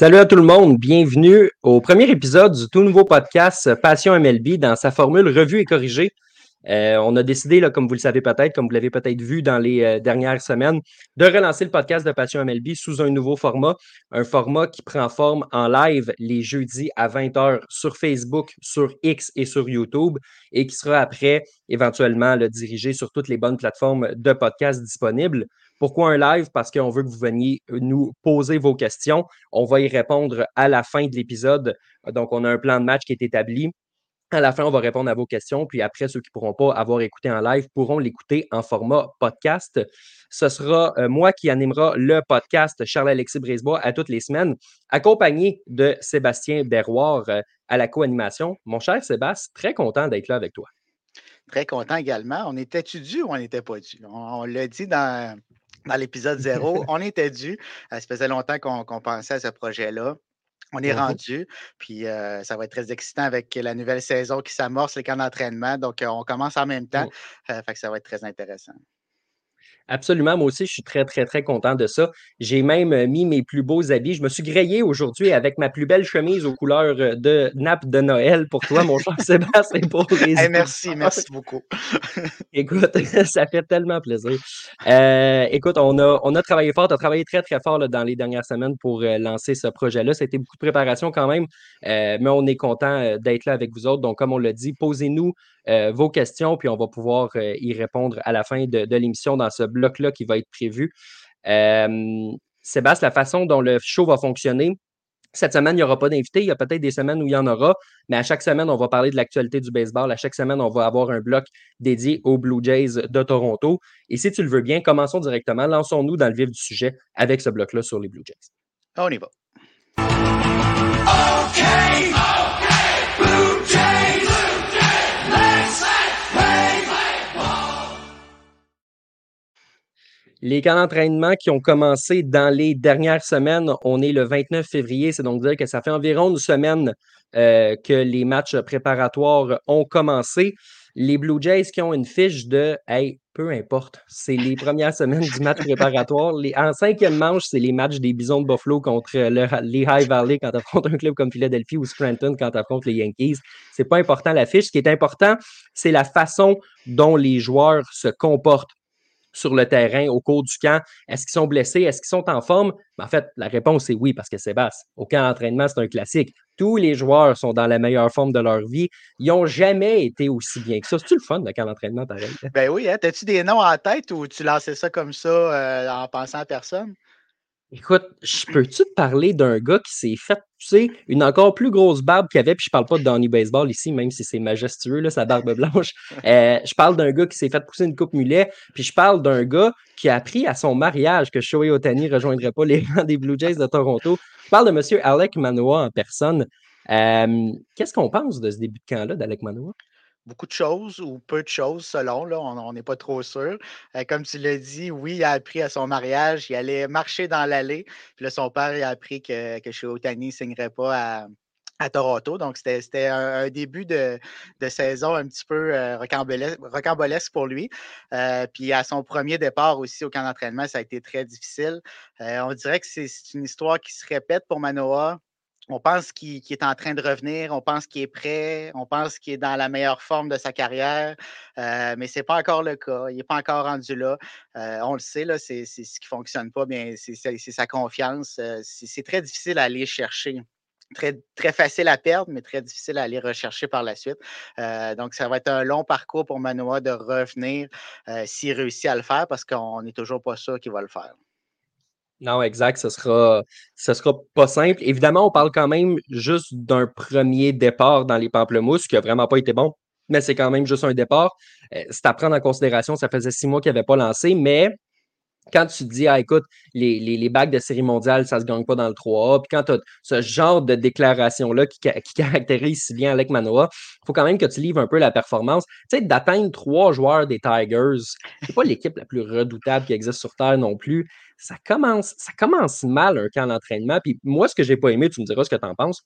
Salut à tout le monde, bienvenue au premier épisode du tout nouveau podcast Passion MLB dans sa formule revue et corrigée. Euh, on a décidé, comme vous le savez peut-être, comme vous l'avez peut-être vu dans les euh, dernières semaines, de relancer le podcast de Passion MLB sous un nouveau format, un format qui prend forme en live les jeudis à 20h sur Facebook, sur X et sur YouTube et qui sera après éventuellement le dirigé sur toutes les bonnes plateformes de podcast disponibles. Pourquoi un live? Parce qu'on veut que vous veniez nous poser vos questions. On va y répondre à la fin de l'épisode. Donc, on a un plan de match qui est établi. À la fin, on va répondre à vos questions. Puis après, ceux qui ne pourront pas avoir écouté en live pourront l'écouter en format podcast. Ce sera euh, moi qui animera le podcast Charles-Alexis Brisebois à toutes les semaines, accompagné de Sébastien Berroir euh, à la co-animation. Mon cher Sébastien, très content d'être là avec toi. Très content également. On était-tu dû ou on n'était pas dû? On, l'a dit dans, dans l'épisode zéro, on était dû. Ça faisait longtemps qu'on pensait à ce projet-là. On est mmh rendu, puis ça va être très excitant avec la nouvelle saison qui s'amorce, les camps d'entraînement. Donc, on commence en même temps. Fait que ça va être très intéressant. Absolument, moi aussi, je suis très, très, très content de ça. J'ai même euh, mis mes plus beaux habits. Je me suis grillé aujourd'hui avec ma plus belle chemise aux couleurs euh, de nappe de Noël pour toi, mon cher Sébastien, pour les Merci, merci beaucoup. écoute, ça fait tellement plaisir. Euh, écoute, on a, on a travaillé fort, tu as travaillé très, très fort dans les dernières semaines pour lancer ce projet-là. Ça a été beaucoup de préparation quand même, mais on est content d'être là avec vous autres. Donc, comme on l'a dit, posez-nous euh, vos questions, puis on va pouvoir euh, y répondre à la fin de, l'émission dans ce bloc-là qui va être prévu. Euh, Sébastien, la façon dont le show va fonctionner, cette semaine, il n'y aura pas d'invité. Il y a peut-être des semaines où il y en aura, mais à chaque semaine, on va parler de l'actualité du baseball. À chaque semaine, on va avoir un bloc dédié aux Blue Jays de Toronto. Et si tu le veux bien, commençons directement. Lançons-nous dans le vif du sujet avec ce bloc-là sur les Blue Jays. On y va. Les camps d'entraînement qui ont commencé dans les dernières semaines, on est le 29 février, c'est donc dire que ça fait environ une semaine euh, que les matchs préparatoires ont commencé. Les Blue Jays qui ont une fiche de hey, peu importe, c'est les premières semaines du match préparatoire. Les, en cinquième manche, c'est les matchs des Bisons de Buffalo contre les High Valley quand tu affrontes un club comme Philadelphie ou Scranton quand tu affrontes les Yankees. C'est pas important la fiche. Ce qui est important, c'est la façon dont les joueurs se comportent sur le terrain au cours du camp? Est-ce qu'ils sont blessés? Est-ce qu'ils sont en forme? Ben, en fait, la réponse est oui, parce que Sébastien, au camp d'entraînement, c'est un classique. Tous les joueurs sont dans la meilleure forme de leur vie. Ils n'ont jamais été aussi bien que ça. C'est-tu le fun, le camp d'entraînement, pareil? Ben oui, hein? as-tu des noms en tête ou tu lançais ça comme ça euh, en pensant à personne? Écoute, je peux-tu te parler d'un gars qui s'est fait pousser une encore plus grosse barbe qu'il avait, puis je parle pas de Donny Baseball ici, même si c'est majestueux, là, sa barbe blanche. Euh, je parle d'un gars qui s'est fait pousser une coupe mulet, puis je parle d'un gars qui a appris à son mariage que Shohei Otani rejoindrait pas les rangs des Blue Jays de Toronto. Je parle de M. Alec Manoa en personne. Euh, qu'est-ce qu'on pense de ce début de camp-là d'Alec Manoa? Beaucoup de choses ou peu de choses selon, là, on n'est pas trop sûr. Euh, comme tu l'as dit, oui, il a appris à son mariage, il allait marcher dans l'allée. Puis là, son père a appris que, que chez Otani ne signerait pas à, Toronto. Donc, c'était un, début de, saison un petit peu euh, rocambolesque, pour lui. Euh, puis à son premier départ aussi au camp d'entraînement, ça a été très difficile. on dirait que c'est une histoire qui se répète pour Manoa on pense qu'il est en train de revenir, on pense qu'il est prêt, on pense qu'il est dans la meilleure forme de sa carrière, euh, mais ce n'est pas encore le cas. Il n'est pas encore rendu là. Euh, on le sait, c'est ce qui ne fonctionne pas, bien, c'est sa confiance. Euh, c'est très difficile à aller chercher. Très, très facile à perdre, mais très difficile à aller rechercher par la suite. donc, ça va être un long parcours pour Manoa de revenir s'il réussit à le faire parce qu'on n'est toujours pas sûr qu'il va le faire. Non, exact. Ce sera, sera pas simple. Évidemment, on parle quand même juste d'un premier départ dans les pamplemousses qui a vraiment pas été bon, mais c'est quand même juste un départ. Euh, c'est à prendre en considération. Ça faisait six mois qu'il n'avait pas lancé, mais quand tu te dis, ah, écoute, les, les, bagues de série mondiale, ça ne se gagne pas dans le 3A, puis quand tu as ce genre de déclaration-là qui, qui, caractérise si bien Alec Manoa, il faut quand même que tu livres un peu la performance. Tu sais, d'atteindre trois joueurs des Tigers, c'est pas l'équipe la plus redoutable qui existe sur Terre non plus. Ça commence, ça commence mal un camp d'entraînement. Puis moi, ce que j'ai pas aimé, tu me diras ce que tu en penses,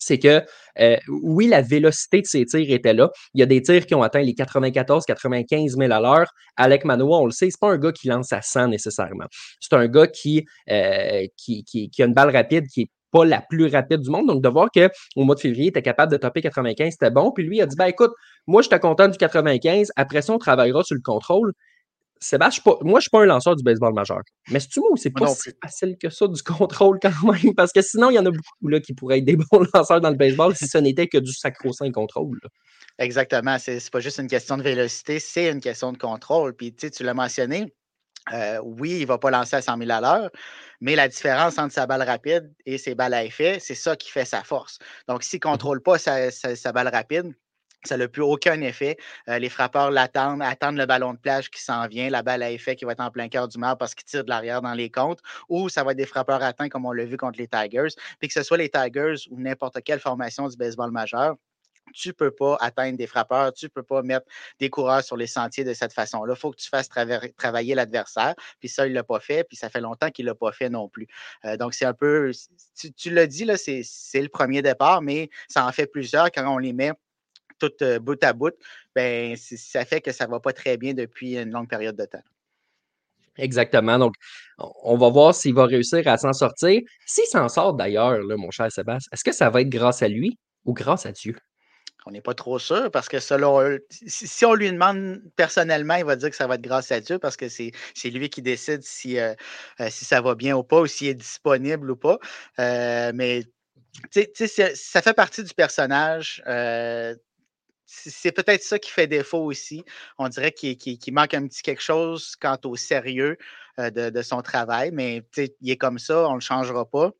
c'est que euh, oui, la vélocité de ses tirs était là. Il y a des tirs qui ont atteint les 94-95 000 à l'heure. Alec Manoa, on le sait, c'est pas un gars qui lance à 100 nécessairement. C'est un gars qui, euh, qui, qui, a une balle rapide qui est pas la plus rapide du monde. Donc, de voir qu'au mois de février, il était capable de topper 95, c'était bon. Puis lui, il a dit ben écoute, moi, je suis content du 95. Après ça, on travaillera sur le contrôle. Sébastien, moi, je ne suis pas un lanceur du baseball majeur. Mais c'est-tu moi c'est pas si facile que ça du contrôle quand même? Parce que sinon, il y en a beaucoup là, qui pourraient être des bons lanceurs dans le baseball si ce n'était que du sacro-saint contrôle. Exactement. C'est n'est pas juste une question de vélocité, c'est une question de contrôle. Puis tu l'as mentionné, euh, oui, il ne va pas lancer à 100 000 à l'heure, mais la différence entre sa balle rapide et ses balles à effet, c'est ça qui fait sa force. Donc, s'il ne mmh contrôle pas sa, balle rapide, ça n'a plus aucun effet. Euh, les frappeurs l'attendent, attendent le ballon de plage qui s'en vient, la balle à effet qui va être en plein cœur du mar parce qu'il tire de l'arrière dans les comptes, ou ça va être des frappeurs atteints comme on l'a vu contre les Tigers. Puis que ce soit les Tigers ou n'importe quelle formation du baseball majeur, tu ne peux pas atteindre des frappeurs, tu ne peux pas mettre des coureurs sur les sentiers de cette façon-là. Il faut que tu fasses travailler l'adversaire. Puis ça, il ne l'a pas fait, puis ça fait longtemps qu'il ne l'a pas fait non plus. Euh, donc, c'est un peu, tu, l'as dit, c'est le premier départ, mais ça en fait plusieurs quand on les met toutes euh, bout à bout. Ben, ça fait que ça ne va pas très bien depuis une longue période de temps. Exactement. Donc, on va voir s'il va réussir à s'en sortir. S'il s'en sort d'ailleurs, mon cher Sébastien, est-ce que ça va être grâce à lui ou grâce à Dieu? On n'est pas trop sûr parce que selon si, on lui demande personnellement, il va dire que ça va être grâce à Dieu parce que c'est lui qui décide si, euh, euh, si ça va bien ou pas ou s'il est disponible ou pas. Euh, mais ça fait partie du personnage. C'est peut-être ça qui fait défaut aussi. On dirait qu'il manque un petit quelque chose quant au sérieux de, de, son travail, mais il est comme ça, on ne le changera pas.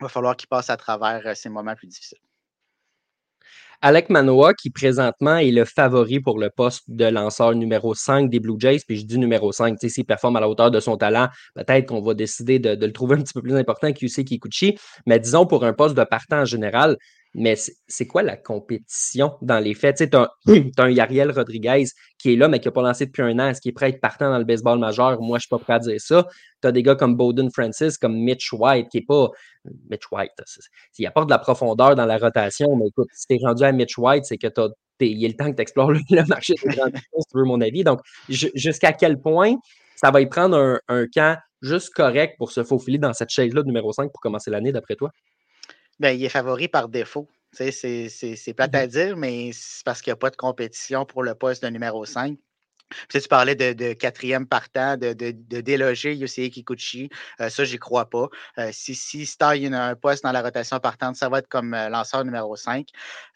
Il va falloir qu'il passe à travers ces moments plus difficiles. Alec Manoa, qui présentement est le favori pour le poste de lanceur numéro 5 des Blue Jays, puis je dis numéro 5, s'il performe à la hauteur de son talent, peut-être qu'on va décider de, le trouver un petit peu plus important qu'Yusei Kikuchi, mais disons pour un poste de partant en général, mais c'est quoi la compétition dans les faits? Tu as, un Yariel Rodriguez qui est là, mais qui n'a pas lancé depuis un an. Est-ce qu'il est prêt à être partant dans le baseball majeur? Moi, je ne suis pas prêt à dire ça. Tu as des gars comme Bowden Francis, comme Mitch White, qui n'est pas. Mitch White, il apporte de la profondeur dans la rotation, mais écoute, si tu es rendu à Mitch White, c'est que tu as il est le temps que tu explores le, marché des grands si tu veux mon avis. Donc, jusqu'à quel point ça va y prendre un, un camp juste correct pour se faufiler dans cette chaise-là de numéro 5 pour commencer l'année, d'après toi? Ben, il est favori par défaut. C'est plate à mmh dire, mais c'est parce qu'il n'y a pas de compétition pour le poste de numéro 5. tu parlais de, quatrième partant, de, de, de déloger Yosei Kikuchi. Euh, ça, j'y crois pas. Euh, si, si Star a un poste dans la rotation partante, ça va être comme euh, lanceur numéro 5.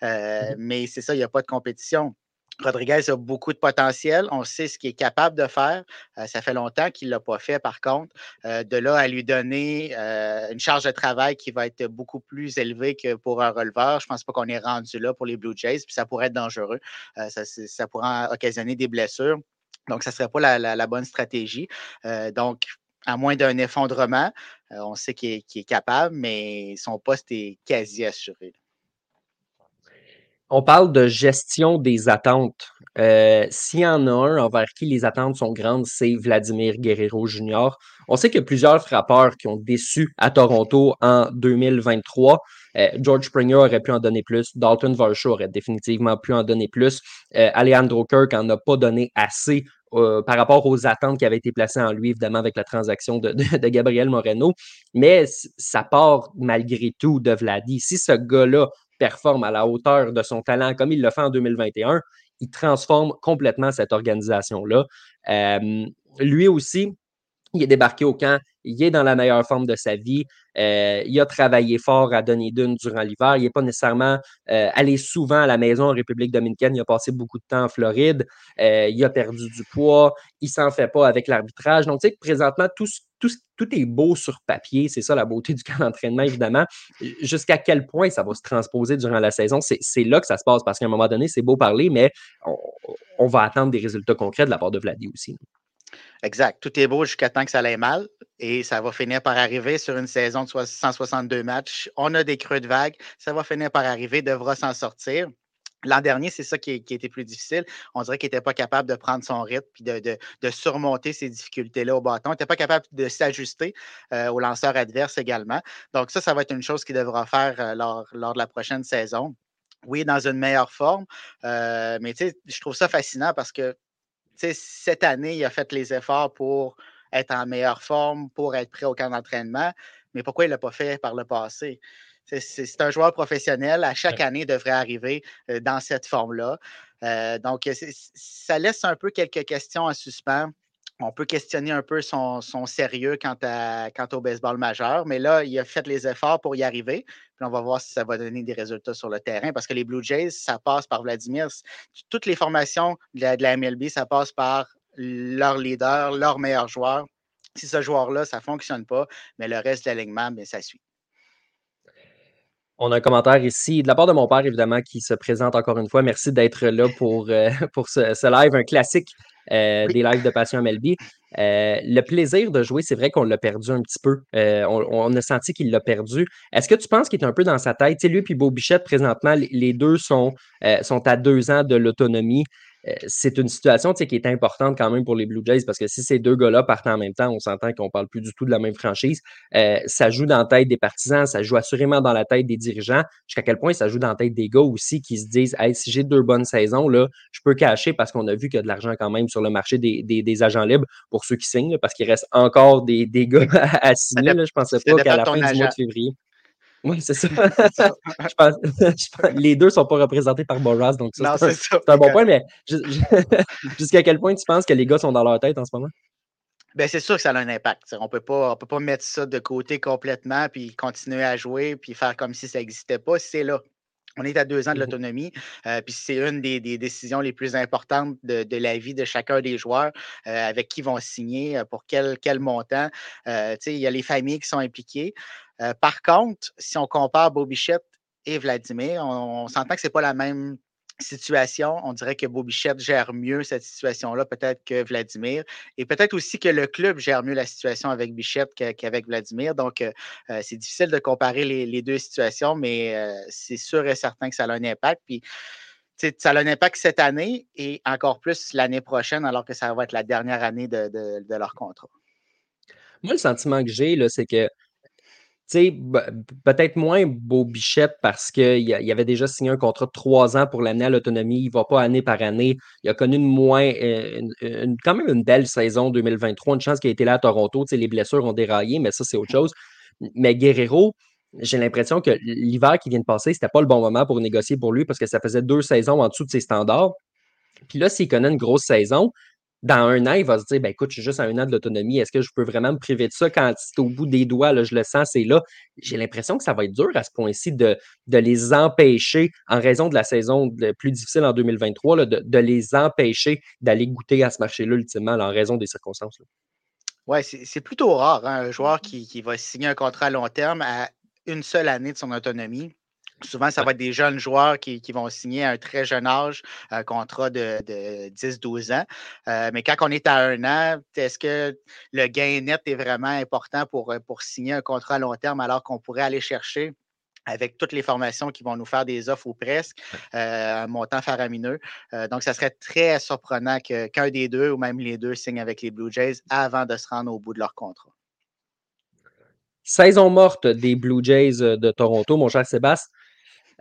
Mmh mais c'est ça, il n'y a pas de compétition. Rodriguez a beaucoup de potentiel. On sait ce qu'il est capable de faire. Euh, ça fait longtemps qu'il ne l'a pas fait, par contre. Euh, de là à lui donner euh, une charge de travail qui va être beaucoup plus élevée que pour un releveur, je ne pense pas qu'on est rendu là pour les Blue Jays. Puis ça pourrait être dangereux. Ça, pourrait occasionner des blessures. Donc, ça ne serait pas la, bonne stratégie. donc, à moins d'un effondrement, on sait qu'il est, capable, mais son poste est quasi assuré. On parle de gestion des attentes. Euh, s'il y en a un envers qui les attentes sont grandes, c'est Vladimir Guerrero Jr. On sait qu'il y a plusieurs frappeurs qui ont déçu à Toronto en 2023. Euh, George Springer aurait pu en donner plus. Dalton Varsho aurait définitivement pu en donner plus. Euh, Alejandro Kirk en a pas donné assez par rapport aux attentes qui avaient été placées en lui, évidemment, avec la transaction de, de Gabriel Moreno. Mais ça part malgré tout de Vladi. Si ce gars-là performe à la hauteur de son talent comme il le fait en 2021, il transforme complètement cette organisation-là. Euh, lui aussi, il est débarqué au camp, il est dans la meilleure forme de sa vie. Euh, il a travaillé fort à Dunedin durant l'hiver. Il n'est pas nécessairement euh, allé souvent à la maison en République dominicaine. Il a passé beaucoup de temps en Floride. Il a perdu du poids. Il s'en fait pas avec l'arbitrage. Donc, tu sais, présentement, tout, tout, est beau sur papier. C'est ça la beauté du camp d'entraînement, évidemment. Jusqu'à quel point ça va se transposer durant la saison, c'est là que ça se passe parce qu'à un moment donné, c'est beau parler, mais on, on, va attendre des résultats concrets de la part de Vladi aussi. Exact. Tout est beau jusqu'à temps que ça aille mal et ça va finir par arriver sur une saison de 162 matchs. On a des creux de vague. Ça va finir par arriver, devra s'en sortir. L'an dernier, c'est ça qui, était plus difficile. On dirait qu'il n'était pas capable de prendre son rythme et de, surmonter ces difficultés-là au bâton. Il n'était pas capable de s'ajuster euh, aux lanceurs adverses également. Donc, ça, ça va être une chose qu'il devra faire euh, lors, de la prochaine saison. Oui, dans une meilleure forme. Euh, mais je trouve ça fascinant parce que cette année, il a fait les efforts pour être en meilleure forme, pour être prêt au camp d'entraînement. mais pourquoi il ne l'a pas fait par le passé? C'est un joueur professionnel. À chaque année, devrait arriver euh, dans cette forme-là. Euh, donc, ça laisse un peu quelques questions en suspens. On peut questionner un peu son, sérieux quant, au baseball majeur, mais là, il a fait les efforts pour y arriver. Puis on va voir si ça va donner des résultats sur le terrain parce que les Blue Jays, ça passe par Vladimir. Toutes les formations de la, de la MLB, ça passe par leur leader, leur meilleur joueur. Si ce joueur-là, ça ne fonctionne pas, mais le reste de l'alignement, bien, ça suit. On a un commentaire ici de la part de mon père, évidemment, qui se présente encore une fois. Merci d'être là pour, euh, pour ce, live, un classique euh, des lives de Passion MLB. Euh, le plaisir de jouer, c'est vrai qu'on l'a perdu un petit peu. On, a senti qu'il l'a perdu. Est-ce que tu penses qu'il est un peu dans sa tête? Tu sais, lui et Beau Bichette, présentement, les deux sont, sont à deux ans de l'autonomie. Euh, c'est une situation qui est importante quand même pour les Blue Jays parce que si ces deux gars-là partent en même temps, on s'entend qu'on ne parle plus du tout de la même franchise. Euh, ça joue dans la tête des partisans, ça joue assurément dans la tête des dirigeants. Jusqu'à quel point ça joue dans la tête des gars aussi qui se disent hey, si j'ai deux bonnes saisons, là, je peux cacher parce qu'on a vu qu'il y a de l'argent quand même sur le marché des, agents libres pour ceux qui signent, parce qu'il reste encore des, des gars à, signer. je ne pensais pas qu'à la fin du mois de février. Oui, c'est ça. je pense, les deux ne sont pas représentés par Boras, donc c'est un, bon point, mais jusqu'à quel point tu penses que les gars sont dans leur tête en ce moment? Ben, c'est sûr que ça a un impact. On ne peut pas mettre ça de côté complètement puis continuer à jouer puis faire comme si ça n'existait pas. C'est là. On est à deux ans de mmh l'autonomie, euh, puis c'est une des, décisions les plus importantes de, la vie de chacun des joueurs, euh, avec qui vont signer, euh, pour quel, quel montant. il y a les familles qui sont impliquées. par contre, si on compare Bobichette et Vladimir, on, on s'entend que ce n'est pas la même situation. On dirait que Bobichette gère mieux cette situation-là, peut-être que Vladimir. Et peut-être aussi que le club gère mieux la situation avec Bichette qu'avec Vladimir. Donc, euh, euh, c'est difficile de comparer les, deux situations, mais euh, c'est sûr et certain que ça a un impact. Puis, ça a un impact cette année et encore plus l'année prochaine, alors que ça va être la dernière année de, de leur contrat. Moi, le sentiment que j'ai, c'est que peut-être moins Beau Bichette parce qu'il avait déjà signé un contrat de trois ans pour l'année à l'autonomie. Il ne va pas année par année. Il a connu une moins, euh, quand même une belle saison 2023. Une chance qu'il ait été là à Toronto. les blessures ont déraillé, mais ça, c'est autre chose. Mais Guerrero, j'ai l'impression que l'hiver qui vient de passer, c'était pas le bon moment pour négocier pour lui parce que ça faisait deux saisons en dessous de ses standards. Puis là, s'il connaît une grosse saison, dans un an, il va se dire ben, écoute, je suis juste à un an de l'autonomie. Est-ce que je peux vraiment me priver de ça quand c'est au bout des doigts, là, je le sens, c'est là. J'ai l'impression que ça va être dur à ce point-ci de, de les empêcher, en raison de la saison plus difficile en 2023, de, les empêcher d'aller goûter à ce marché-là, ultimement, en raison des circonstances. Oui, c'est plutôt rare, hein, un joueur qui, qui va signer un contrat à long terme à une seule année de son autonomie. Souvent, ça va être des jeunes joueurs qui, vont signer à un très jeune âge, un contrat de, 10-12 ans. Euh, mais quand on est à un an, est-ce que le gain net est vraiment important pour, pour signer un contrat à long terme alors qu'on pourrait aller chercher avec toutes les formations qui vont nous faire des offres ou presque, euh, un montant faramineux? Euh, donc, ça serait très surprenant qu'un des deux ou même les deux signent avec les Blue Jays avant de se rendre au bout de leur contrat. Saison morte des Blue Jays de Toronto, mon cher Sébastien.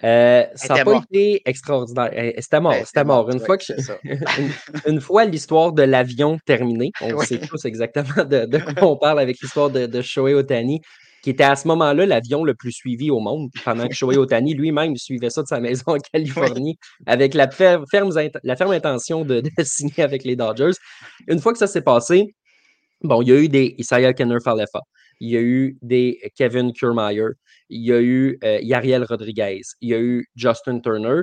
Euh, ça n'a pas été extraordinaire. Eh, c'était mort, c'était mort. Une, fois une, fois l'histoire de l'avion terminée, on sait tous exactement de, quoi on parle avec l'histoire de, de Shohei Otani, qui était à ce moment-là l'avion le plus suivi au monde, pendant que Shohei Otani lui-même suivait ça de sa maison en Californie, avec la ferme, la ferme intention de, signer avec les Dodgers. Une fois que ça s'est passé, bon, il y a eu des Isaiah Kenner Falefa, il y a eu des Kevin Kiermaier, il y a eu euh, Yariel Rodriguez, il y a eu Justin Turner,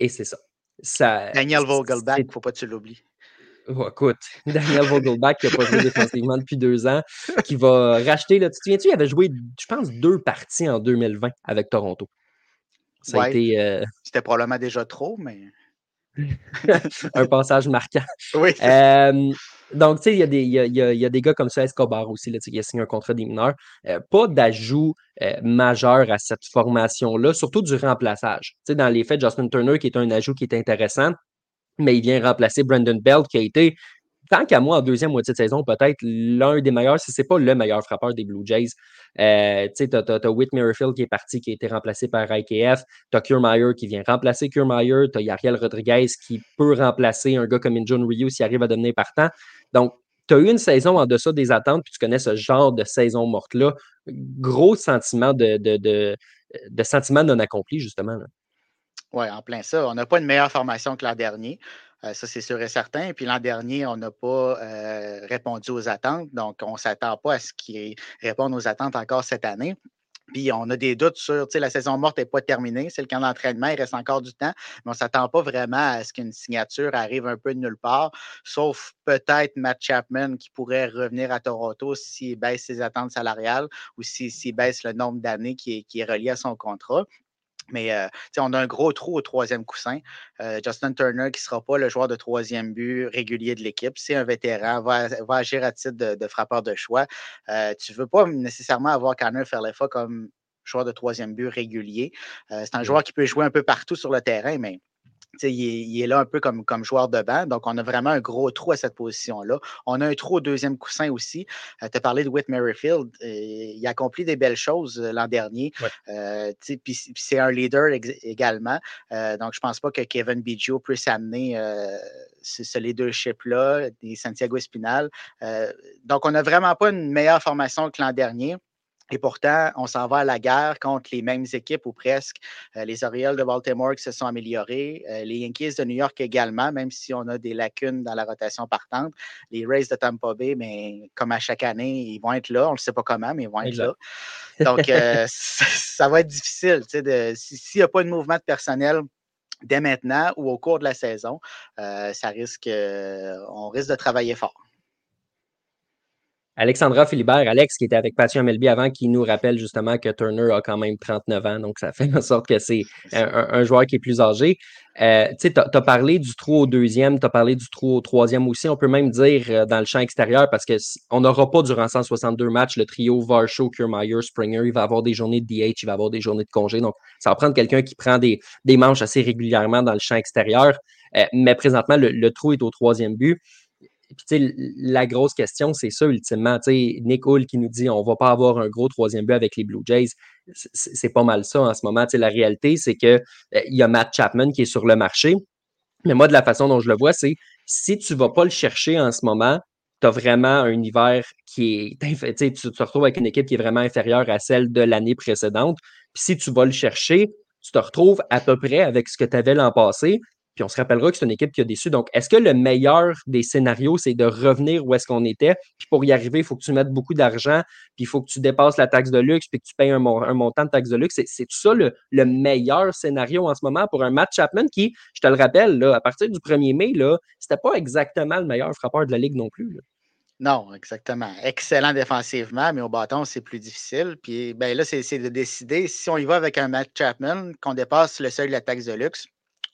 et c'est ça. ça. Daniel Vogelbach, il ne faut pas que tu l'oublies. Oh, écoute, Daniel Vogelbach qui n'a pas joué défensivement depuis deux ans, qui va racheter. Là, tu te souviens-tu, il avait joué, je pense, deux parties en 2020 avec Toronto. Ça a été. Euh, C'était probablement déjà trop, mais. un passage marquant. Oui. donc, tu sais, il y, a des gars comme ça, Escobar aussi, là, qui a signé un contrat des mineurs. Euh, pas d'ajout euh, majeur à cette formation-là, surtout du remplaçage. Tu sais, dans les faits, Justin Turner, qui est un ajout qui est intéressant, mais il vient remplacer Brandon Belt, qui a été tant qu'à moi, en deuxième moitié de saison, peut-être l'un des meilleurs, si ce n'est pas le meilleur frappeur des Blue Jays. Euh, tu sais, tu as, Whit Merrifield qui est parti, qui a été remplacé par IKF. Tu as Kiermaier qui vient remplacer Kiermaier. Tu as Yariel Rodriguez qui peut remplacer un gars comme John Ryu s'il arrive à devenir partant. Donc, tu as eu une saison en deçà des attentes, puis tu connais ce genre de saison morte-là. Gros sentiment de, de, de, sentiment non accompli, justement. Oui, en plein ça. On n'a pas une meilleure formation que l'an dernier. Euh, ça, c'est sûr et certain. Puis l'an dernier, on n'a pas euh, répondu aux attentes. Donc, on ne s'attend pas à ce qu'ils répondent aux attentes encore cette année. Puis on a des doutes sur, tu sais, la saison morte n'est pas terminée, c'est le camp d'entraînement, il reste encore du temps, mais on ne s'attend pas vraiment à ce qu'une signature arrive un peu de nulle part, sauf peut-être Matt Chapman qui pourrait revenir à Toronto s'il baisse ses attentes salariales ou s'il baisse le nombre d'années qui est relié à son contrat. Mais euh, on a un gros trou au troisième coussin. Euh, Justin Turner, qui ne sera pas le joueur de troisième but régulier de l'équipe, c'est un vétéran, va, agir à titre de, frappeur de choix. Euh, tu ne veux pas nécessairement avoir Connor Ferlefa comme joueur de troisième but régulier. c'est un joueur qui peut jouer un peu partout sur le terrain, mais il est, là un peu comme, comme joueur de banc. Donc, on a vraiment un gros trou à cette position-là. On a un trou au deuxième coussin aussi. tu as parlé de Whit Merrifield. il a accompli des belles choses l'an dernier. puis c'est un leader également. donc, je ne pense pas que Kevin Biggio puisse amener ce, leadership-là, des Santiago Espinal. donc, on n'a vraiment pas une meilleure formation que l'an dernier. Et pourtant, on s'en va à la guerre contre les mêmes équipes ou presque. Euh, les Orioles de Baltimore qui se sont améliorés, euh, les Yankees de New York également, même si on a des lacunes dans la rotation partante. Les Rays de Tampa Bay, mais comme à chaque année, ils vont être là. On ne sait pas comment, mais ils vont être là. Donc, euh, ça, va être difficile. S'il n'y a pas de mouvement de personnel dès maintenant ou au cours de la saison, ça risque, on risque de travailler fort. Alexandra Philibert, Alex, qui était avec Patient MLB avant, qui nous rappelle justement que Turner a quand même 39 ans, donc ça fait en sorte que c'est un, joueur qui est plus âgé. Euh, tu as, parlé du trou au deuxième, tu as parlé du trou au troisième aussi. On peut même dire euh, dans le champ extérieur, parce qu'on n'aura pas durant 162 matchs le trio Varsho, Kiermaier, Springer. Il va avoir des journées de DH, il va avoir des journées de congé. Donc, ça va prendre quelqu'un qui prend des, manches assez régulièrement dans le champ extérieur. Euh, mais présentement, le, trou est au troisième but la grosse question, c'est ça, ultimement. Nick Hull qui nous dit on va pas avoir un gros troisième but avec les Blue Jays. C'est pas mal ça en ce moment. la réalité, c'est qu'il euh, y a Matt Chapman qui est sur le marché. Mais moi, de la façon dont je le vois, c'est si tu vas pas le chercher en ce moment, tu as vraiment un univers qui est. Tu te retrouves avec une équipe qui est vraiment inférieure à celle de l'année précédente. Puis si tu vas le chercher, tu te retrouves à peu près avec ce que tu avais l'an passé. Puis on se rappellera que c'est une équipe qui a déçu. Donc, est-ce que le meilleur des scénarios, c'est de revenir où est-ce qu'on était? Puis pour y arriver, il faut que tu mettes beaucoup d'argent, puis il faut que tu dépasses la taxe de luxe, puis que tu payes un, montant de taxe de luxe. C'est tout ça le, meilleur scénario en ce moment pour un Matt Chapman qui, je te le rappelle, là, à partir du 1er mai, ce n'était pas exactement le meilleur frappeur de la Ligue non plus. Non, exactement. Excellent défensivement, mais au bâton, c'est plus difficile. Puis ben là, c'est de décider si on y va avec un Matt Chapman, qu'on dépasse le seuil de la taxe de luxe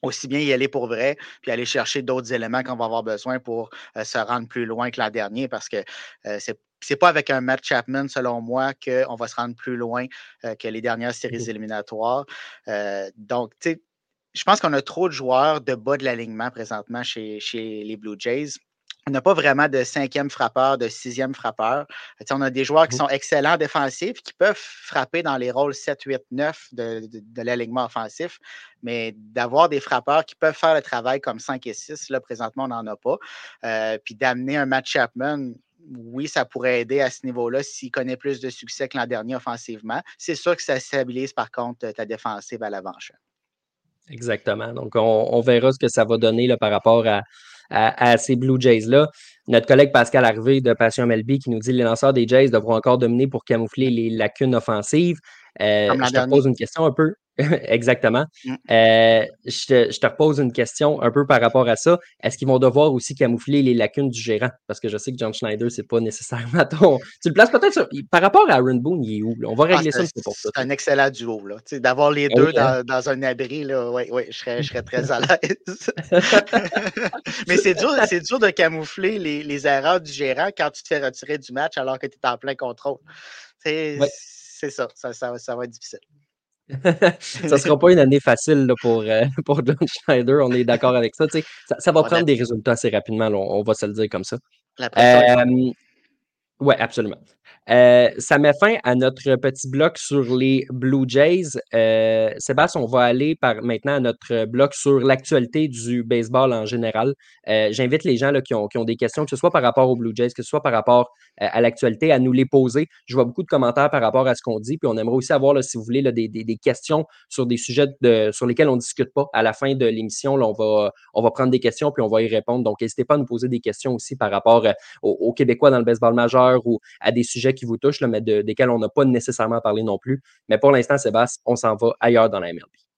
aussi bien y aller pour vrai, puis aller chercher d'autres éléments qu'on va avoir besoin pour euh, se rendre plus loin que l'an dernier, parce que euh, c'est c'est pas avec un Matt Chapman, selon moi, qu'on va se rendre plus loin euh, que les dernières séries éliminatoires. donc, tu sais, je pense qu'on a trop de joueurs de bas de l'alignement présentement chez, chez les Blue Jays on n'a pas vraiment de cinquième frappeur, de sixième frappeur. on a des joueurs qui mmh. sont excellents défensifs, qui peuvent frapper dans les rôles 7, 8, 9 de, l'alignement offensif, mais d'avoir des frappeurs qui peuvent faire le travail comme 5 et 6, là, présentement, on n'en a pas. Euh, puis d'amener un Matt Chapman, oui, ça pourrait aider à ce niveau-là s'il connaît plus de succès que l'an dernier offensivement. C'est sûr que ça stabilise par contre ta défensive à l'avant Exactement. Donc, on, verra ce que ça va donner là, par rapport à, à, ces Blue Jays-là. Notre collègue Pascal Harvey de Passion MLB qui nous dit les lanceurs des Jays devront encore dominer pour camoufler les lacunes offensives. Euh, je te pose une question un peu. Exactement. Mm. Euh, je, te, je, te, repose une question un peu par rapport à ça. Est-ce qu'ils vont devoir aussi camoufler les lacunes du gérant? Parce que je sais que John Schneider, c'est pas nécessairement ton. Tu le places peut-être par rapport à Aaron Boone, il est où? On va ah, régler ça pour ça. C'est un excellent duo. D'avoir les ah deux hein? dans, un abri, là, ouais, ouais, je, serais, je serais très à l'aise. Mais c'est dur, dur de camoufler les, les, erreurs du gérant quand tu te fais retirer du match alors que tu es en plein contrôle. C'est ça, ça, ça, ça va être difficile. ça ne sera pas une année facile pour, euh, pour John Schneider, on est d'accord avec ça, ça. Ça va prendre des résultats assez rapidement, on, va se le dire comme ça. Oui, absolument. Euh, ça met fin à notre petit bloc sur les Blue Jays. Euh, Sébastien, on va aller par maintenant à notre bloc sur l'actualité du baseball en général. Euh, j'invite les gens là, qui, ont, qui, ont, des questions, que ce soit par rapport aux Blue Jays, que ce soit par rapport à l'actualité, à nous les poser. Je vois beaucoup de commentaires par rapport à ce qu'on dit, puis on aimerait aussi avoir, là, si vous voulez, là, des, des, des, questions sur des sujets de, sur lesquels on ne discute pas. À la fin de l'émission, on va, on va prendre des questions, puis on va y répondre. Donc, n'hésitez pas à nous poser des questions aussi par rapport aux Québécois dans le baseball majeur ou à des sujets qui vous touchent, mais de, desquels on n'a pas nécessairement parlé non plus. Mais pour l'instant, Sébastien, on s'en va ailleurs dans la MLB.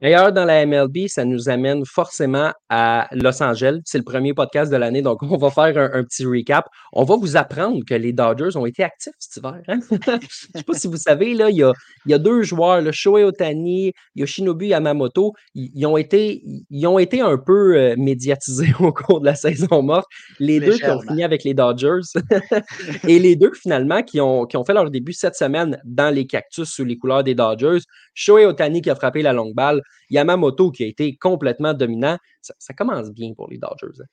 D'ailleurs, dans la MLB, ça nous amène forcément à Los Angeles. C'est le premier podcast de l'année, donc on va faire un, petit recap. On va vous apprendre que les Dodgers ont été actifs cet hiver. Hein? Je ne sais pas si vous savez, là, il, y a, il y a deux joueurs, le Shohei Otani, Yoshinobu Yamamoto, ils, ont été, ils ont été un peu euh, médiatisés au cours de la saison morte. Les deux qui ont fini avec les Dodgers et les deux finalement qui ont, qui ont fait leur début cette semaine dans les cactus sous les couleurs des Dodgers. Shohei Otani qui a frappé la longue balle. Yamamoto qui a été complètement dominant. Ça, commence bien pour les Dodgers. Hein.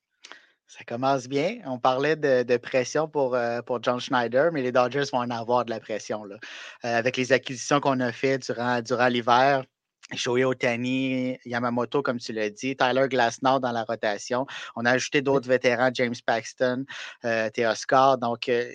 Ça commence bien. On parlait de, pression pour, euh, pour John Schneider, mais les Dodgers vont en avoir de la pression. Là. Euh, avec les acquisitions qu'on a faites durant, durant l'hiver, Shohei Otani, Yamamoto, comme tu l'as dit, Tyler Glasnow dans la rotation. On a ajouté d'autres vétérans, James Paxton, euh, Théoscar. Donc, euh,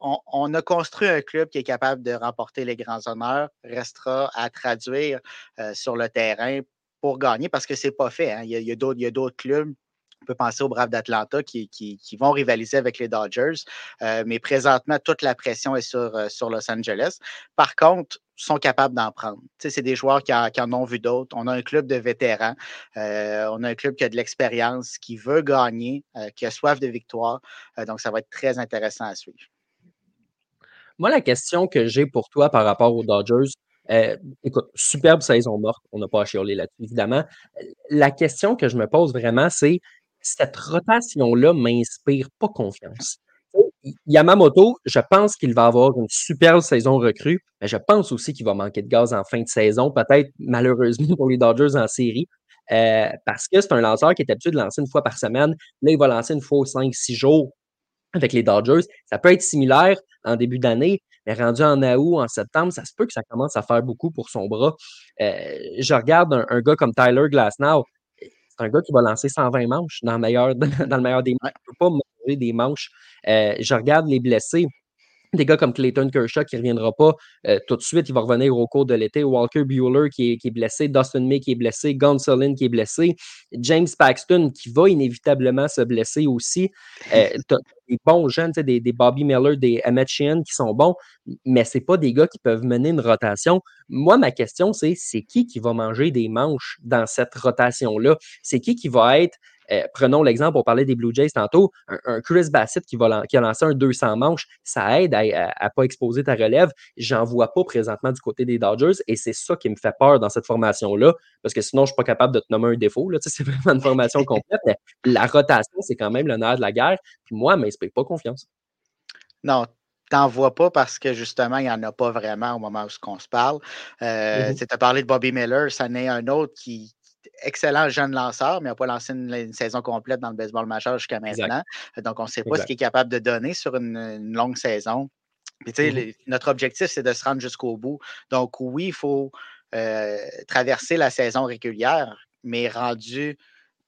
on, a construit un club qui est capable de remporter les grands honneurs, restera à traduire euh, sur le terrain pour gagner parce que ce n'est pas fait. Hein. Il y a, d'autres clubs on peut penser aux Braves d'Atlanta qui, vont rivaliser avec les Dodgers, euh, mais présentement, toute la pression est sur, euh, Los Angeles. Par contre, sont capables d'en prendre. c'est des joueurs qui en, ont vu d'autres. On a un club de vétérans. on a un club qui a de l'expérience, qui veut gagner, qui a soif de victoire. donc, ça va être très intéressant à suivre. Moi, la question que j'ai pour toi par rapport aux Dodgers, euh, écoute, superbe saison morte, on n'a pas à chialer là-dessus, évidemment. La question que je me pose vraiment, c'est cette rotation-là m'inspire pas confiance. Yamamoto, je pense qu'il va avoir une superbe saison recrue, mais je pense aussi qu'il va manquer de gaz en fin de saison, peut-être malheureusement pour les Dodgers en série, euh, parce que c'est un lanceur qui est habitué de lancer une fois par semaine. Là, il va lancer une fois aux 5-6 jours avec les Dodgers. Ça peut être similaire en début d'année, mais rendu en août, en septembre, ça se peut que ça commence à faire beaucoup pour son bras. Euh, je regarde un, gars comme Tyler Glasnow. C'est un gars qui va lancer 120 manches dans le meilleur, dans le meilleur des manches. Il ne peut pas manger des manches. Euh, je regarde les blessés des gars comme Clayton Kershaw qui ne reviendra pas euh, tout de suite, il va revenir au cours de l'été. Walker Bueller qui est, qui est, blessé, Dustin May qui est blessé, Gonsolin qui est blessé, James Paxton qui va inévitablement se blesser aussi. Euh, des bons jeunes, des, des Bobby Miller, des Emmett Sheehan qui sont bons, mais ce pas des gars qui peuvent mener une rotation. Moi, ma question, c'est c'est qui qui va manger des manches dans cette rotation-là? C'est qui qui va être euh, prenons l'exemple, on parlait des Blue Jays tantôt, un, Chris Bassett qui, va, qui, a lancé un 200 manches, ça aide à ne pas exposer ta relève. J'en vois pas présentement du côté des Dodgers et c'est ça qui me fait peur dans cette formation-là, parce que sinon, je ne suis pas capable de te nommer un défaut. C'est vraiment une formation complète, mais la rotation, c'est quand même le nerf de la guerre. Puis moi, elle ne m'inspire pas confiance. Non, t'en vois pas parce que justement, il n'y en a pas vraiment au moment où on se parle. Euh, mm-hmm. Tu as parlé de Bobby Miller, ça n'est un autre qui, excellent jeune lanceur, mais n'a pas lancé une, saison complète dans le baseball majeur jusqu'à maintenant. Donc, on ne sait pas ce qu'il est capable de donner sur une, longue saison. Mmh notre objectif, c'est de se rendre jusqu'au bout. Donc, oui, il faut euh, traverser la saison régulière, mais rendu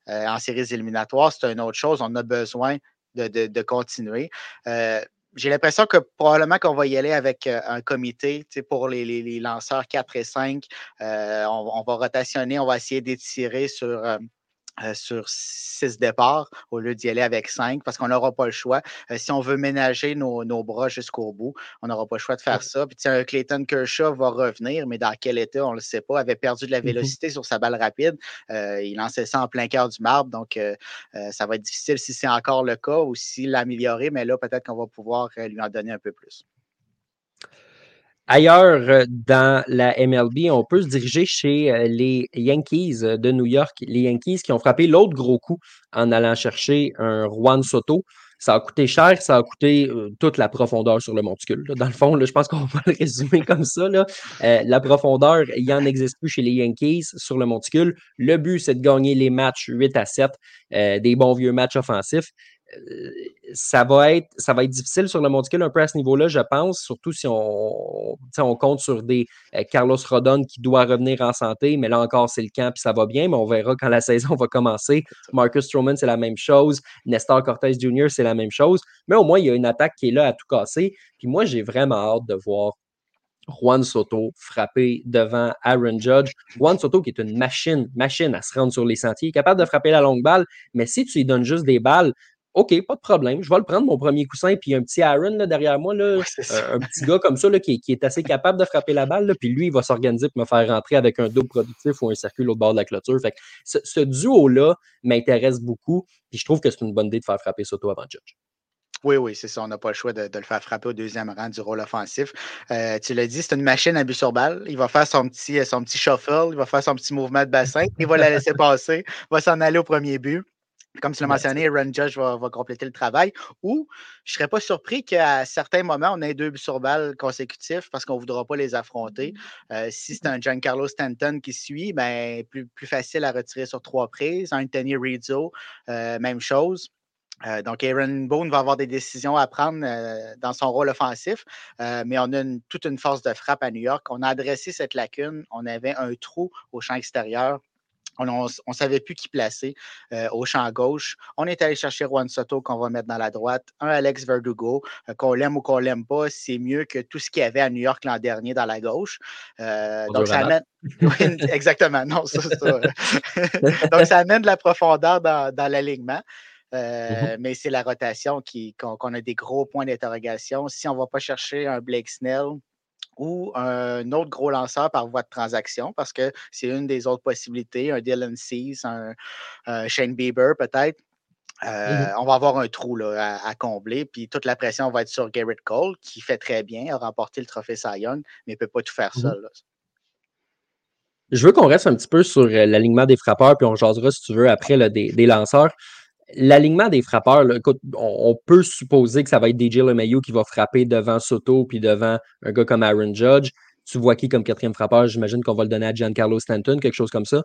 euh, en séries éliminatoires, c'est une autre chose. On a besoin de, continuer. Euh, j'ai l'impression que probablement qu'on va y aller avec euh, un comité pour les, les, lanceurs 4 et 5. Euh, on, va rotationner, on va essayer d'étirer sur, euh, sur six départs au lieu d'y aller avec cinq parce qu'on n'aura pas le choix. si on veut ménager nos, nos bras jusqu'au bout, on n'aura pas le choix de faire ça. Puis un Clayton Kershaw va revenir, mais dans quel état, on ne le sait pas. Il avait perdu de la mmh vélocité sur sa balle rapide. il lançait ça en plein cœur du marbre. Donc, ça va être difficile si c'est encore le cas ou s'il l'améliorer, mais là, peut-être qu'on va pouvoir lui en donner un peu plus. Ailleurs euh, dans la MLB, on peut se diriger chez euh, les Yankees de New York. Les Yankees qui ont frappé l'autre gros coup en allant chercher un Juan Soto. ça a coûté cher, ça a coûté euh, toute la profondeur sur le monticule. Dans le fond, je pense qu'on va le résumer comme ça. Euh, la profondeur, il n'y en existe plus chez les Yankees sur le monticule. Le but, c'est de gagner les matchs 8 à 7, des bons vieux matchs offensifs ça va être ça va être difficile sur le monticule un peu à ce niveau-là, je pense, surtout si on, on compte sur des euh, Carlos Rodon qui doit revenir en santé, mais là encore, c'est le camp puis ça va bien, mais on verra quand la saison va commencer. Marcus Stroman, c'est la même chose. Nestor Cortez Jr., c'est la même chose. Mais au moins, il y a une attaque qui est là à tout casser. Puis moi, j'ai vraiment hâte de voir Juan Soto frapper devant Aaron Judge. Juan Soto qui est une machine, machine à se rendre sur les sentiers, capable de frapper la longue balle, mais si tu lui donnes juste des balles, OK, pas de problème. Je vais le prendre, mon premier coussin, puis un petit Aaron là, derrière moi, là, un petit gars comme ça là, qui, est assez capable de frapper la balle, puis lui, il va s'organiser pour me faire rentrer avec un double productif ou un circuit au bord de la clôture. Fait ce, duo-là m'intéresse beaucoup, puis je trouve que c'est une bonne idée de faire frapper Soto avant Judge. Oui, oui, c'est ça. On n'a pas le choix de, le faire frapper au deuxième rang du rôle offensif. Euh, tu l'as dit, c'est une machine à but sur balle. Il va faire son petit, son petit shuffle, il va faire son petit mouvement de bassin, il va la laisser passer, il va s'en aller au premier but. Comme tu l'as mentionné, Aaron Judge va, compléter le travail. Ou je ne serais pas surpris qu'à certains moments, on ait deux buts sur balle consécutifs parce qu'on ne voudra pas les affronter. Mmh. Euh, si c'est un Giancarlo Stanton qui suit, ben, plus, plus facile à retirer sur trois prises. Anthony Rizzo, euh, même chose. Euh, donc, Aaron Boone va avoir des décisions à prendre dans son rôle offensif, mais on a toute une force de frappe à New York. On a adressé cette lacune. On avait un trou au champ extérieur on ne savait plus qui placer euh, au champ gauche. On est allé chercher Juan Soto qu'on va mettre dans la droite, un Alex Verdugo, euh, qu'on l'aime ou qu'on l'aime pas, c'est mieux que tout ce qu'il y avait à New York l'an dernier dans la gauche. Euh, donc, ça amène. exactement, non, ça, ça. donc, ça amène de la profondeur dans, l'alignement. Mm-hmm. Mais c'est la rotation qu'on a des gros points d'interrogation. Si on ne va pas chercher un Blake Snell, ou un autre gros lanceur par voie de transaction, parce que c'est une des autres possibilités, un Dylan Cease, un, Shane Bieber peut-être. Mmh euh, on va avoir un trou là, à, combler, puis toute la pression va être sur Garrett Cole, qui fait très bien, a remporté le trophée Cy Young, mais ne peut pas tout faire mmh seul. Je veux qu'on reste un petit peu sur euh, l'alignement des frappeurs, puis on jasera, si tu veux, après des, lanceurs l'alignement des frappeurs, on, peut supposer que ça va être DJ LeMayu qui va frapper devant Soto puis devant un gars comme Aaron Judge. Tu vois qui comme quatrième frappeur? J'imagine qu'on va le donner à Giancarlo Stanton, quelque chose comme ça.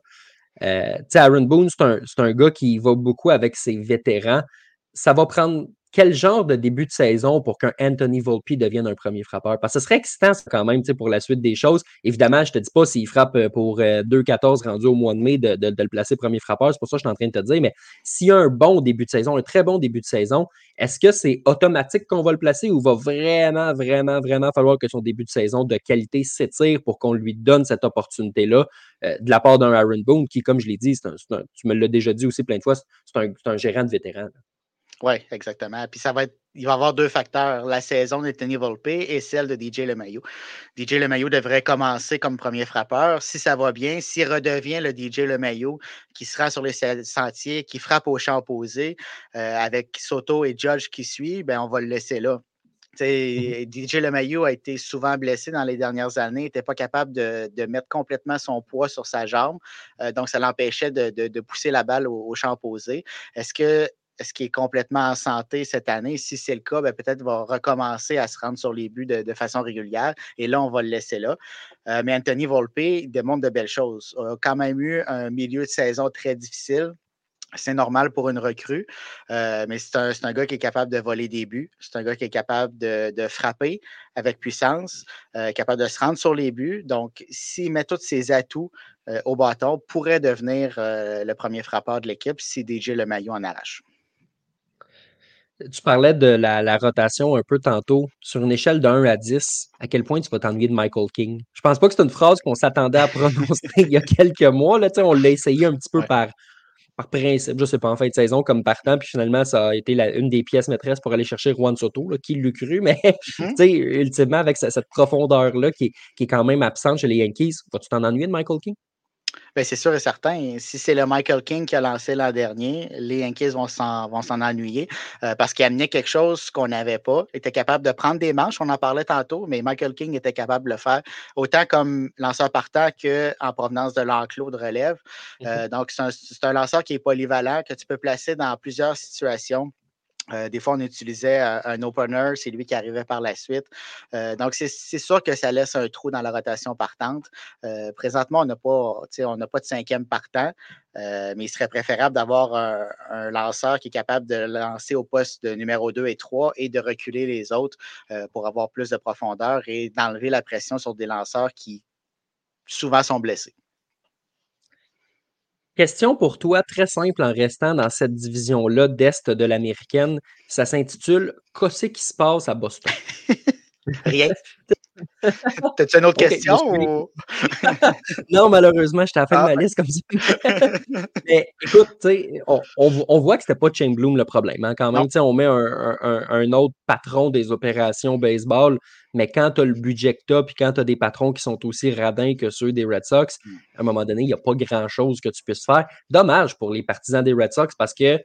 Euh, Aaron Boone, c'est un, gars qui va beaucoup avec ses vétérans. Ça va prendre quel genre de début de saison pour qu'un Anthony Volpe devienne un premier frappeur? Parce que ce serait excitant quand même pour la suite des choses. Évidemment, je ne te dis pas s'il frappe euh, pour 2-14 euh, rendu au mois de mai de, le placer premier frappeur. C'est pour ça que je suis en train de te dire. Mais s'il y a un bon début de saison, un très bon début de saison, est-ce que c'est automatique qu'on va le placer ou va vraiment, vraiment, vraiment falloir que son début de saison de qualité s'étire pour qu'on lui donne cette opportunité-là euh, de la part d'un Aaron Boone qui, comme je l'ai dit, tu me l'as déjà dit aussi plein de fois, c'est un, un, gérant de vétéran. Oui, exactement. Puis ça va être, il va y avoir deux facteurs, la saison de Tony Volpe et celle de DJ Lemaillot. DJ Lemaillot devrait commencer comme premier frappeur. Si ça va bien, s'il redevient le DJ Lemaillot qui sera sur les sentiers, qui frappe au champ opposé, euh, avec Soto et Judge qui suit, ben on va le laisser là. Mmh DJ Lemaillot a été souvent blessé dans les dernières années, n'était pas capable de, mettre complètement son poids sur sa jambe, euh, donc ça l'empêchait de, pousser la balle au, au champ opposé. Est-ce que est-ce qu'il est complètement en santé cette année? Si c'est le cas, ben, peut-être va recommencer à se rendre sur les buts de, façon régulière. Et là, on va le laisser là. Euh, mais Anthony Volpe démontre de belles choses. Il a quand même eu un milieu de saison très difficile. C'est normal pour une recrue, euh, mais c'est un, gars qui est capable de voler des buts. C'est un gars qui est capable de, frapper avec puissance, euh, capable de se rendre sur les buts. Donc, s'il met tous ses atouts au bâton, pourrait devenir le premier frappeur de l'équipe si DJ le maillot en arrache. Tu parlais de la, rotation un peu tantôt. Sur une échelle de 1 à 10, à quel point tu vas t'ennuyer de Michael King? Je pense pas que c'est une phrase qu'on s'attendait à prononcer il y a quelques mois. Là, on l'a essayé un petit peu par, par principe, je sais pas, en fin de saison, comme partant. Puis finalement, ça a été une des pièces maîtresses pour aller chercher Juan Soto, qui l'a cru. Mais mm-hmm. ultimement, avec cette profondeur-là qui, qui, est quand même absente chez les Yankees, vas-tu t'en ennuyer de Michael King? Ben, c'est sûr et certain. Si c'est le Michael King qui a lancé l'an dernier, les Yankees vont s'en, vont s'en ennuyer euh, parce qu'il amenait quelque chose qu'on n'avait pas. Il était capable de prendre des manches, on en parlait tantôt, mais Michael King était capable de le faire autant comme lanceur partant qu'en provenance de l'enclos de relève. Euh, donc, c'est un, c'est un lanceur qui est polyvalent, que tu peux placer dans plusieurs situations Euh, des fois, on utilisait un, opener, c'est lui qui arrivait par la suite. Euh, donc, c'est sûr que ça laisse un trou dans la rotation partante. Euh, présentement, on n'a pas, pas de cinquième partant, mais il serait préférable d'avoir un, lanceur qui est capable de lancer au poste de numéro 2 et 3 et de reculer les autres pour avoir plus de profondeur et d'enlever la pression sur des lanceurs qui souvent sont blessés. Question pour toi, très simple en restant dans cette division-là d'Est de l'américaine. Ça s'intitule Qu'est-ce qui se passe à Boston? Rien. T'as-tu une autre question? non, malheureusement, j'étais à la fin de ah, ma liste comme ça. Mais écoute, on, on, voit que c'était pas Bloom le problème. Hein, quand même, on met un, autre patron des opérations baseball, mais quand tu as le budget que tu as, puis quand tu as des patrons qui sont aussi radins que ceux des Red Sox, hmm. à un moment donné, il n'y a pas grand-chose que tu puisses faire. Dommage pour les partisans des Red Sox parce que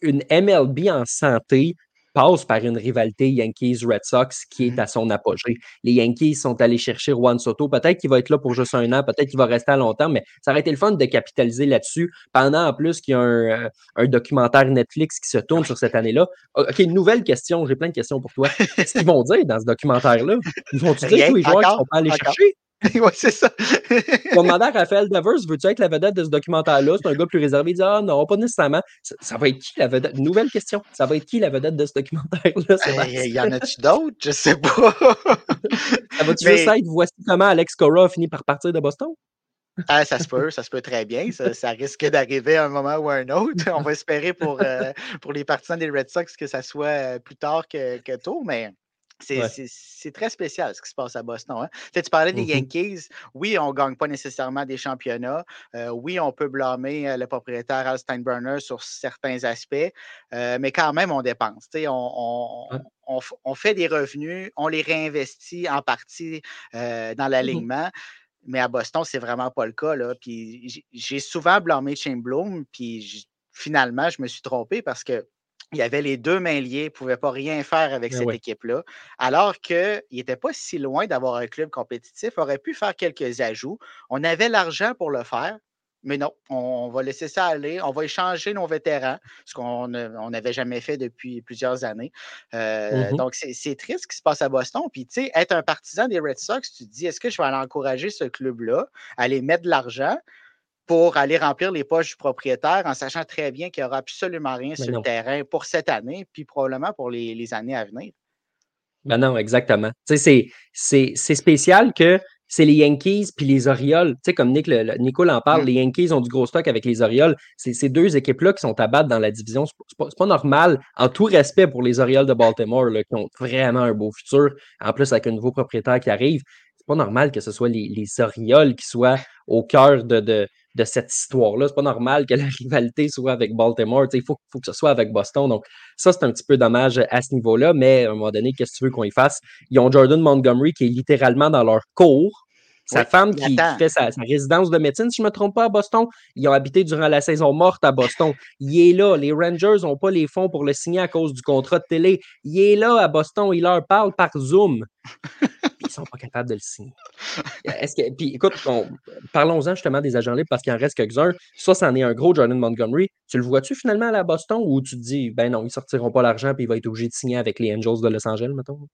une MLB en santé, passe par une rivalité Yankees-Red Sox qui est mmh à son apogée. Les Yankees sont allés chercher Juan Soto. Peut-être qu'il va être là pour juste un an, peut-être qu'il va rester à longtemps, mais ça aurait été le fun de capitaliser là-dessus pendant en plus qu'il y a un, euh, documentaire Netflix qui se tourne sur cette année-là. OK, nouvelle question. J'ai plein de questions pour toi. Qu'est-ce qu'ils vont dire dans ce documentaire-là? Ils vont-tu dire tous les joueurs qui sont pas allés chercher? oui, c'est ça. On va demander à Raphaël Devers, veux-tu être la vedette de ce documentaire-là? C'est un gars plus réservé. Il dit Ah non, pas nécessairement. Ça, va être qui la vedette? Nouvelle question. Ça va être qui la vedette de ce documentaire-là? Il y en a-tu d'autres? Je sais pas. ça va-tu juste être voici comment Alex Cora a fini par partir de Boston? Ah, ça se peut, ça se peut très bien. Ça, risque d'arriver à un moment ou à un autre. On va espérer pour, euh, pour les partisans des Red Sox que ça soit euh, plus tard que, que tôt, mais c'est très spécial ce qui se passe à Boston. Hein. Tu, parlais des mmh Yankees. Oui, on ne gagne pas nécessairement des championnats. Euh, oui, on peut blâmer euh, le propriétaire Al Steinbrenner sur certains aspects, euh, mais quand même, on dépense. On, on, fait des revenus, on les réinvestit en partie dans mmh l'alignement. Mais à Boston, c'est vraiment pas le cas. Là. Puis j'ai souvent blâmé Shane Bloom, puis finalement, je me suis trompé parce que il avait les deux mains liées, il ne pouvait pas rien faire avec ben cette équipe-là. Alors qu'il n'était pas si loin d'avoir un club compétitif, aurait pu faire quelques ajouts. On avait l'argent pour le faire, mais non, on va laisser ça aller. On va échanger nos vétérans, ce qu'on n'avait jamais fait depuis plusieurs années. Euh, mmh donc, c'est triste ce qui se passe à Boston. Puis, tu sais, être un partisan des Red Sox, tu te dis, est-ce que je vais aller encourager ce club-là, aller mettre de l'argent? Pour aller remplir les poches du propriétaire en sachant très bien qu'il n'y aura absolument rien sur le terrain pour cette année, puis probablement pour les, années à venir. Ben non, exactement. C'est spécial que c'est les Yankees puis les Orioles. Tu sais, comme Nick, le, Nicole en parle, mm. les Yankees ont du gros stock avec les Orioles. C'est ces deux équipes-là qui sont à battre dans la division. C'est pas, pas, normal, en tout respect pour les Orioles de Baltimore, là, qui ont vraiment un beau futur, en plus avec un nouveau propriétaire qui arrive. C'est pas normal que ce soit les, les Orioles qui soient au cœur de, de, de cette histoire-là. C'est pas normal que la rivalité soit avec Baltimore. Il faut, faut, que ce soit avec Boston. Donc, ça, c'est un petit peu dommage à ce niveau-là. Mais à un moment donné, qu'est-ce que tu veux qu'on y fasse? Ils ont Jordan Montgomery qui est littéralement dans leur cours. Sa femme qui, fait sa, résidence de médecine, si je ne me trompe pas, à Boston. Ils ont habité durant la saison morte à Boston. Il est là. Les Rangers n'ont pas les fonds pour le signer à cause du contrat de télé. Il est là à Boston. Il leur parle par Zoom. ils sont pas capables de le signer. Est-ce que, puis écoute, parlons-en justement des agents libres parce qu'il en reste quelques-uns. Ça, c'en est un gros Jordan Montgomery. Tu le vois-tu finalement à la Boston ou tu te dis, ben non, ils sortiront pas l'argent puis il va être obligé de signer avec les Angels de Los Angeles, mettons?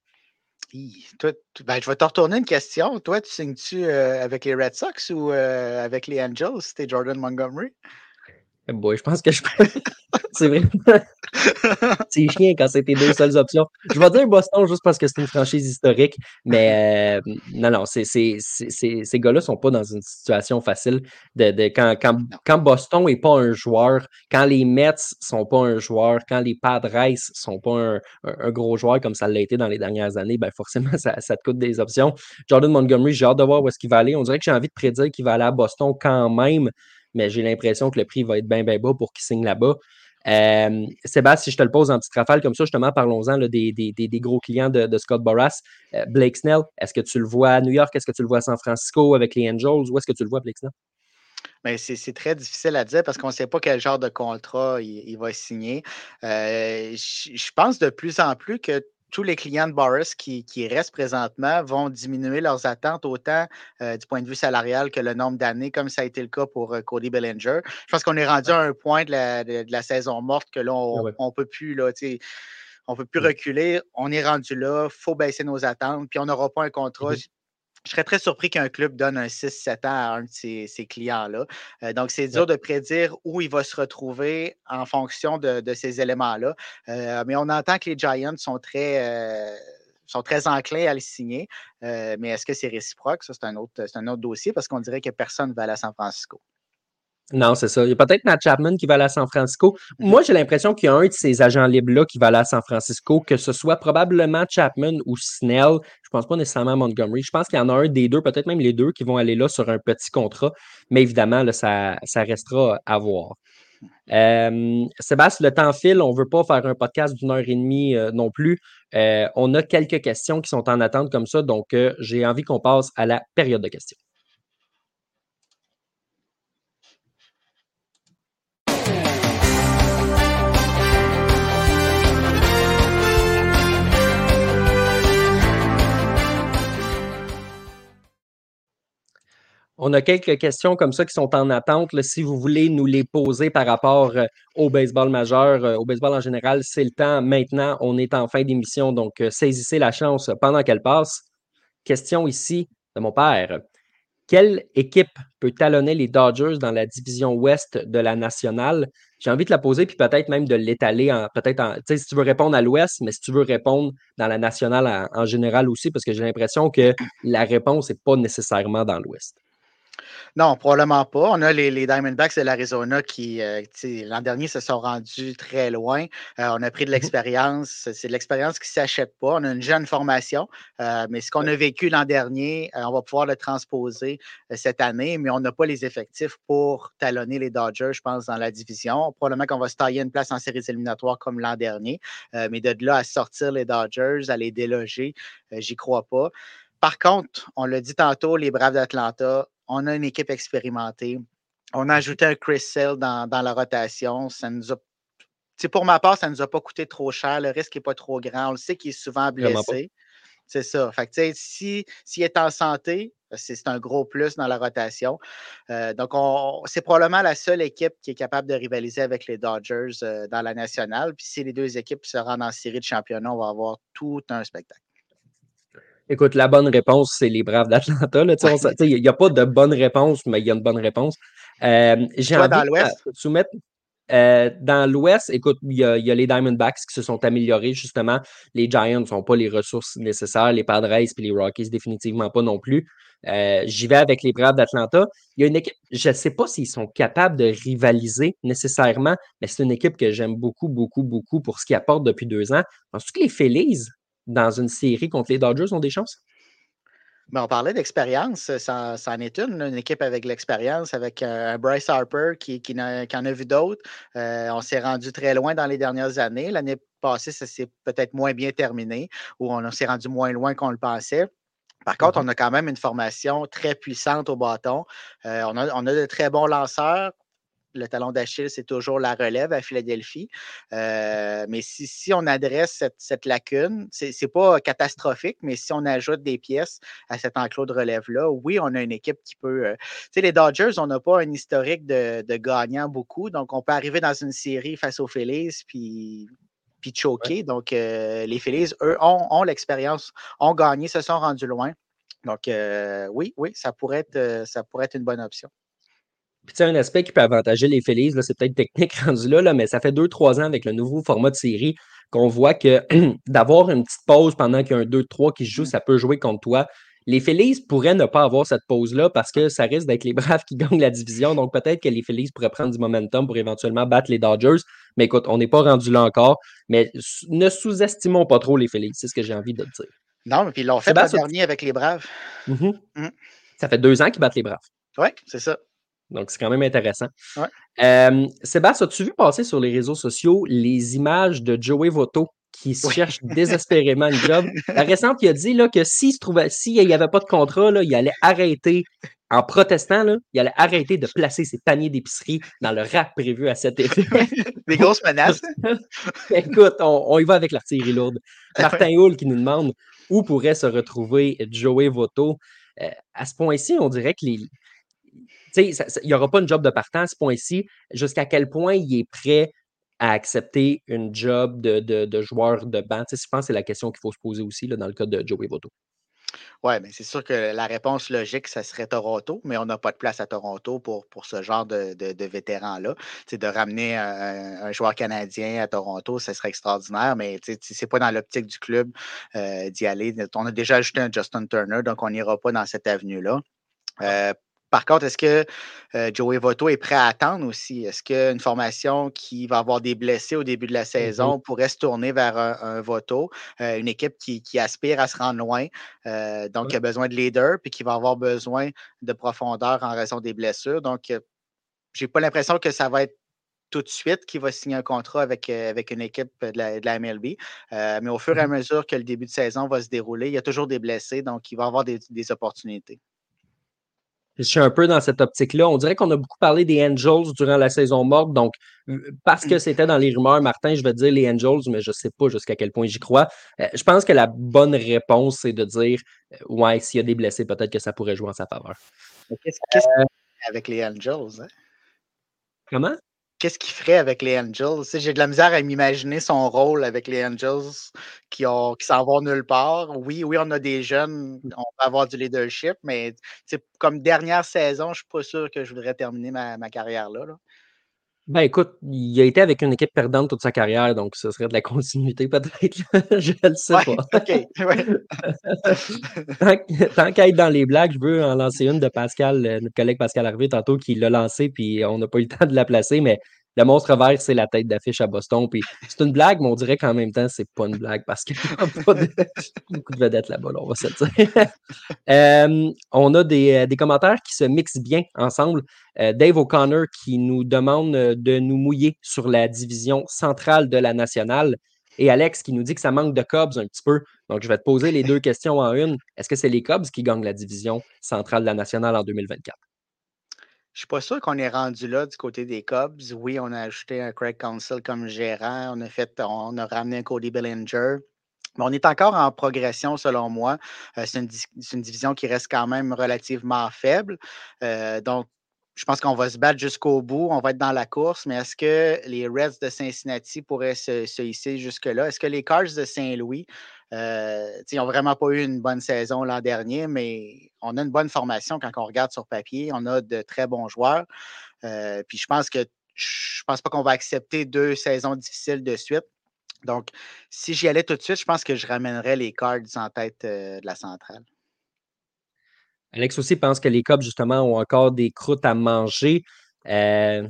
ben, je vais te retourner une question. Toi, tu signes-tu euh, avec les Red Sox ou euh, avec les Angels? C'était Jordan Montgomery? Eh boy, je pense que je peux. c'est vrai. c'est chiant quand c'est tes deux seules options. Je vais dire Boston juste parce que c'est une franchise historique, mais euh, non, non, ces gars-là sont pas dans une situation facile. De, de quand, quand, quand, Boston n'est pas un joueur, quand les Mets sont pas un joueur, quand les Padres sont pas un, un, gros joueur comme ça l'a été dans les dernières années, ben forcément, ça, ça, te coûte des options. Jordan Montgomery, j'ai hâte de voir où est-ce qu'il va aller. On dirait que j'ai envie de prédire qu'il va aller à Boston quand même mais j'ai l'impression que le prix va être bien, bien bas pour qu'il signe là-bas. Euh, Sébastien, si je te le pose en petite rafale comme ça, justement, parlons-en des, des, gros clients de, Scott Boras. Euh, Blake Snell, est-ce que tu le vois à New York? Est-ce que tu le vois à San Francisco avec les Angels? Où est-ce que tu le vois, Blake Snell? Ben, c'est très difficile à dire parce qu'on ne sait pas quel genre de contrat il, va signer. Euh, je pense de plus en plus que tous les clients de Boris qui, restent présentement vont diminuer leurs attentes autant euh, du point de vue salarial que le nombre d'années, comme ça a été le cas pour euh, Cody Bellinger. Je pense qu'on est rendu à un point de la, saison morte que là, on ne peut plus, là, on peut plus reculer. On est rendu là, il faut baisser nos attentes, puis on n'aura pas un contrat. Mm-hmm. Je serais très surpris qu'un club donne un 6-7 ans à un de ses, clients-là. Euh, donc, c'est dur de prédire où il va se retrouver en fonction de, ces éléments-là. Euh, mais on entend que les Giants sont très, euh, sont très enclins à le signer. mais est-ce que c'est réciproque? Ça, c'est un, autre, un autre dossier parce qu'on dirait que personne ne va aller à San Francisco. Non, c'est ça. Il y a peut-être Matt Chapman qui va aller à San Francisco. Mhm. Moi, j'ai l'impression qu'il y a un de ces agents libres-là qui va aller à San Francisco, que ce soit probablement Chapman ou Snell. Je pense pas nécessairement Montgomery. Je pense qu'il y en a un des deux, peut-être même les deux, qui vont aller là sur un petit contrat. Mais évidemment, là, ça, ça restera à voir. Euh, Sébastien, le temps file. On ne veut pas faire un podcast d'une heure et demie euh, non plus. Euh, on a quelques questions qui sont en attente comme ça. Donc, euh, j'ai envie qu'on passe à la période de questions. On a quelques questions comme ça qui sont en attente. si vous voulez nous les poser par rapport euh, au baseball majeur, euh, au baseball en général, c'est le temps. Maintenant, on est en fin d'émission, donc euh, saisissez la chance pendant qu'elle passe. Question ici de mon père. Quelle équipe peut talonner les Dodgers dans la division ouest de la nationale? J'ai envie de la poser, puis peut-être même de l'étaler peut-être si tu veux répondre à l'ouest, mais si tu veux répondre dans la nationale en général aussi, parce que j'ai l'impression que la réponse n'est pas nécessairement dans l'ouest. Non, probablement pas. On a les, Diamondbacks de l'Arizona qui, euh, l'an dernier, se sont rendus très loin. Euh, on a pris de mmh l'expérience. C'est de l'expérience qui ne s'achète pas. On a une jeune formation, euh, mais ce qu'on a vécu l'an dernier, on va pouvoir le transposer cette année, mais on n'a pas les effectifs pour talonner les Dodgers, je pense, dans la division. Probablement qu'on va se tailler une place en séries éliminatoires comme l'an dernier, mais de là à sortir les Dodgers, à les déloger, j'y crois pas. Par contre, on l'a dit tantôt, les Braves d'Atlanta, on a une équipe expérimentée. On a ajouté un Chris Sale dans, la rotation. Ça nous a, pour ma part, ça ne nous a pas coûté trop cher. Le risque n'est pas trop grand. On le sait qu'il est souvent blessé. C'est ça. Fait s'il est en santé, c'est un gros plus dans la rotation. Euh, donc, c'est probablement la seule équipe qui est capable de rivaliser avec les Dodgers euh, dans la nationale. Puis si les deux équipes se rendent en série de championnat, on va avoir tout un spectacle. Écoute, la bonne réponse, c'est les Braves d'Atlanta. Il n'y a pas de bonne réponse, mais il y a une bonne réponse. Euh, J'ai envie dans l'Ouest? soumettre. Euh, dans l'Ouest, écoute, il y, a, les Diamondbacks qui se sont améliorés, justement. Les Giants n'ont pas les ressources nécessaires, les Padres et les Rockies, définitivement pas non plus. Euh, j'y vais avec les Braves d'Atlanta. Il y a une équipe, je ne sais pas s'ils sont capables de rivaliser nécessairement, mais c'est une équipe que j'aime beaucoup, beaucoup, beaucoup pour ce qu'ils apportent depuis deux ans. Que les Phillies dans une série contre les Dodgers ont des chances? Ben, on parlait d'expérience, ça, en est une, une équipe avec l'expérience, avec euh, Bryce Harper qui, qui, en a vu d'autres. Euh, on s'est rendu très loin dans les dernières années. L'année passée, ça s'est peut-être moins bien terminé, ou on, s'est rendu moins loin qu'on le pensait. Par contre, mm-hmm. on a quand même une formation très puissante au bâton. Euh, on, a, on, a, de très bons lanceurs le talon d'Achille, c'est toujours la relève à Philadelphie. Euh, mais si, on adresse cette, lacune, ce n'est pas catastrophique, mais si on ajoute des pièces à cet enclos de relève-là, oui, on a une équipe qui peut. Euh, tu sais, les Dodgers, on n'a pas un historique de, de gagnant beaucoup, donc on peut arriver dans une série face aux Phillies, puis puis choquer. Donc, euh, les Phillies, eux, ont, l'expérience, ont gagné, se sont rendus loin. Donc, oui, oui, ça pourrait, être, ça pourrait être une bonne option. Puis, un aspect qui peut avantager les Phillies, c'est peut-être technique rendu là, là, mais ça fait deux, trois ans avec le nouveau format de série qu'on voit que d'avoir une petite pause pendant qu'il y a un 2-3 qui se joue, mmh. ça peut jouer contre toi. Les Phillies pourraient ne pas avoir cette pause-là parce que ça risque d'être les Braves qui gagnent la division. Donc, peut-être que les Phillies pourraient prendre du momentum pour éventuellement battre les Dodgers. Mais écoute, on n'est pas rendu là encore. Mais ne sous-estimons pas trop les Phillies. C'est ce que j'ai envie de dire. Non, mais puis ils l'ont fait l'an dernier avec les Braves. Mmh mmh. Ça fait deux ans qu'ils battent les Braves. Oui, c'est ça. Donc, c'est quand même intéressant. Euh, Sébastien, as-tu vu passer sur les réseaux sociaux les images de Joey Votto qui cherche désespérément une job? La récente, il a dit là, que s'il n'y avait pas de contrat, là, il allait arrêter en protestant, là, il allait arrêter de placer ses paniers d'épicerie dans le rack prévu à cet effet. Des grosses menaces. Écoute, on, y va avec l'artillerie lourde. Martin Hull qui nous demande où pourrait se retrouver Joey Voto. Euh, à ce point-ci, on dirait que les. Il n'y aura pas une job de partant à ce point-ci. Jusqu'à quel point il est prêt à accepter une job de, de, joueur de banc? je pense que c'est la question qu'il faut se poser aussi là, dans le cas de Joey Voto. Oui, mais c'est sûr que la réponse logique, ça serait Toronto, mais on n'a pas de place à Toronto pour, pour ce genre de, de, vétérans-là. De ramener un, joueur canadien à Toronto, ça serait extraordinaire, mais ce n'est pas dans l'optique du club euh, d'y aller. On a déjà ajouté un Justin Turner, donc on n'ira pas dans cette avenue-là. Euh, par contre, est-ce que euh, Joey Votto est prêt à attendre aussi? Est-ce qu'une formation qui va avoir des blessés au début de la mmh saison pourrait se tourner vers un, Votto, euh, une équipe qui, aspire à se rendre loin, euh, donc qui a besoin de leader, puis qui va avoir besoin de profondeur en raison des blessures? Donc, je n'ai pas l'impression que ça va être tout de suite qu'il va signer un contrat avec, avec une équipe de la, MLB. mais au fur et à mmh mesure que le début de saison va se dérouler, il y a toujours des blessés, donc il va avoir des opportunités. Je suis un peu dans cette optique-là. On dirait qu'on a beaucoup parlé des Angels durant la saison morte. Donc, parce que c'était dans les rumeurs, Martin, je vais dire les Angels, mais je ne sais pas jusqu'à quel point j'y crois. Euh, je pense que la bonne réponse, c'est de dire euh, ouais, s'il y a des blessés, peut-être que ça pourrait jouer en sa faveur. Qu'est-ce euh, avec les Angels? Hein? Comment? Qu'est-ce qu'il ferait avec les Angels? J'ai de la misère à m'imaginer son rôle avec les Angels qui, qui s'en vont nulle part. Oui, oui, on a des jeunes, on va avoir du leadership, mais comme dernière saison, je ne suis pas sûr que je voudrais terminer ma, carrière là. Ben écoute, il a été avec une équipe perdante toute sa carrière, donc ce serait de la continuité peut-être. je ne le sais pas. OK. tant, qu'à être dans les blagues, je veux en lancer une de Pascal, euh, notre collègue Pascal Harvey, tantôt, qui l'a lancé, puis on n'a pas eu le temps de la placer, mais le monstre vert, c'est la tête d'affiche à Boston. Puis c'est une blague, mais on dirait qu'en même temps, c'est pas une blague parce qu'il n'y a beaucoup de vedettes là-bas, on va se dire. Euh, on a euh, des, commentaires qui se mixent bien ensemble. Euh, Dave O'Connor qui nous demande de nous mouiller sur la division centrale de la nationale. Et Alex qui nous dit que ça manque de Cubs un petit peu. Donc, je vais te poser les deux questions en une. Est-ce que c'est les Cubs qui gagnent la division centrale de la nationale en 2024? Je suis pas sûr qu'on est rendu là du côté des Cubs. Oui, on a ajouté un Craig Council comme gérant. On a fait, on a ramené un Cody Bellinger. Mais on est encore en progression, selon moi. Euh, c'est une, division qui reste quand même relativement faible. Euh, donc, je pense qu'on va se battre jusqu'au bout. On va être dans la course. Mais est-ce que les Reds de Cincinnati pourraient se, se hisser jusque-là? Est-ce que les Cards de Saint-Louis euh, ils n'ont vraiment pas eu une bonne saison l'an dernier, mais on a une bonne formation quand on regarde sur papier. On a de très bons joueurs. Euh, puis je pense que je pense pas qu'on va accepter deux saisons difficiles de suite. Donc, si j'y allais tout de suite, je pense que je ramènerais les Cards en tête euh, de la centrale. Alex aussi pense que les Cubs, justement, ont encore des croûtes à manger. les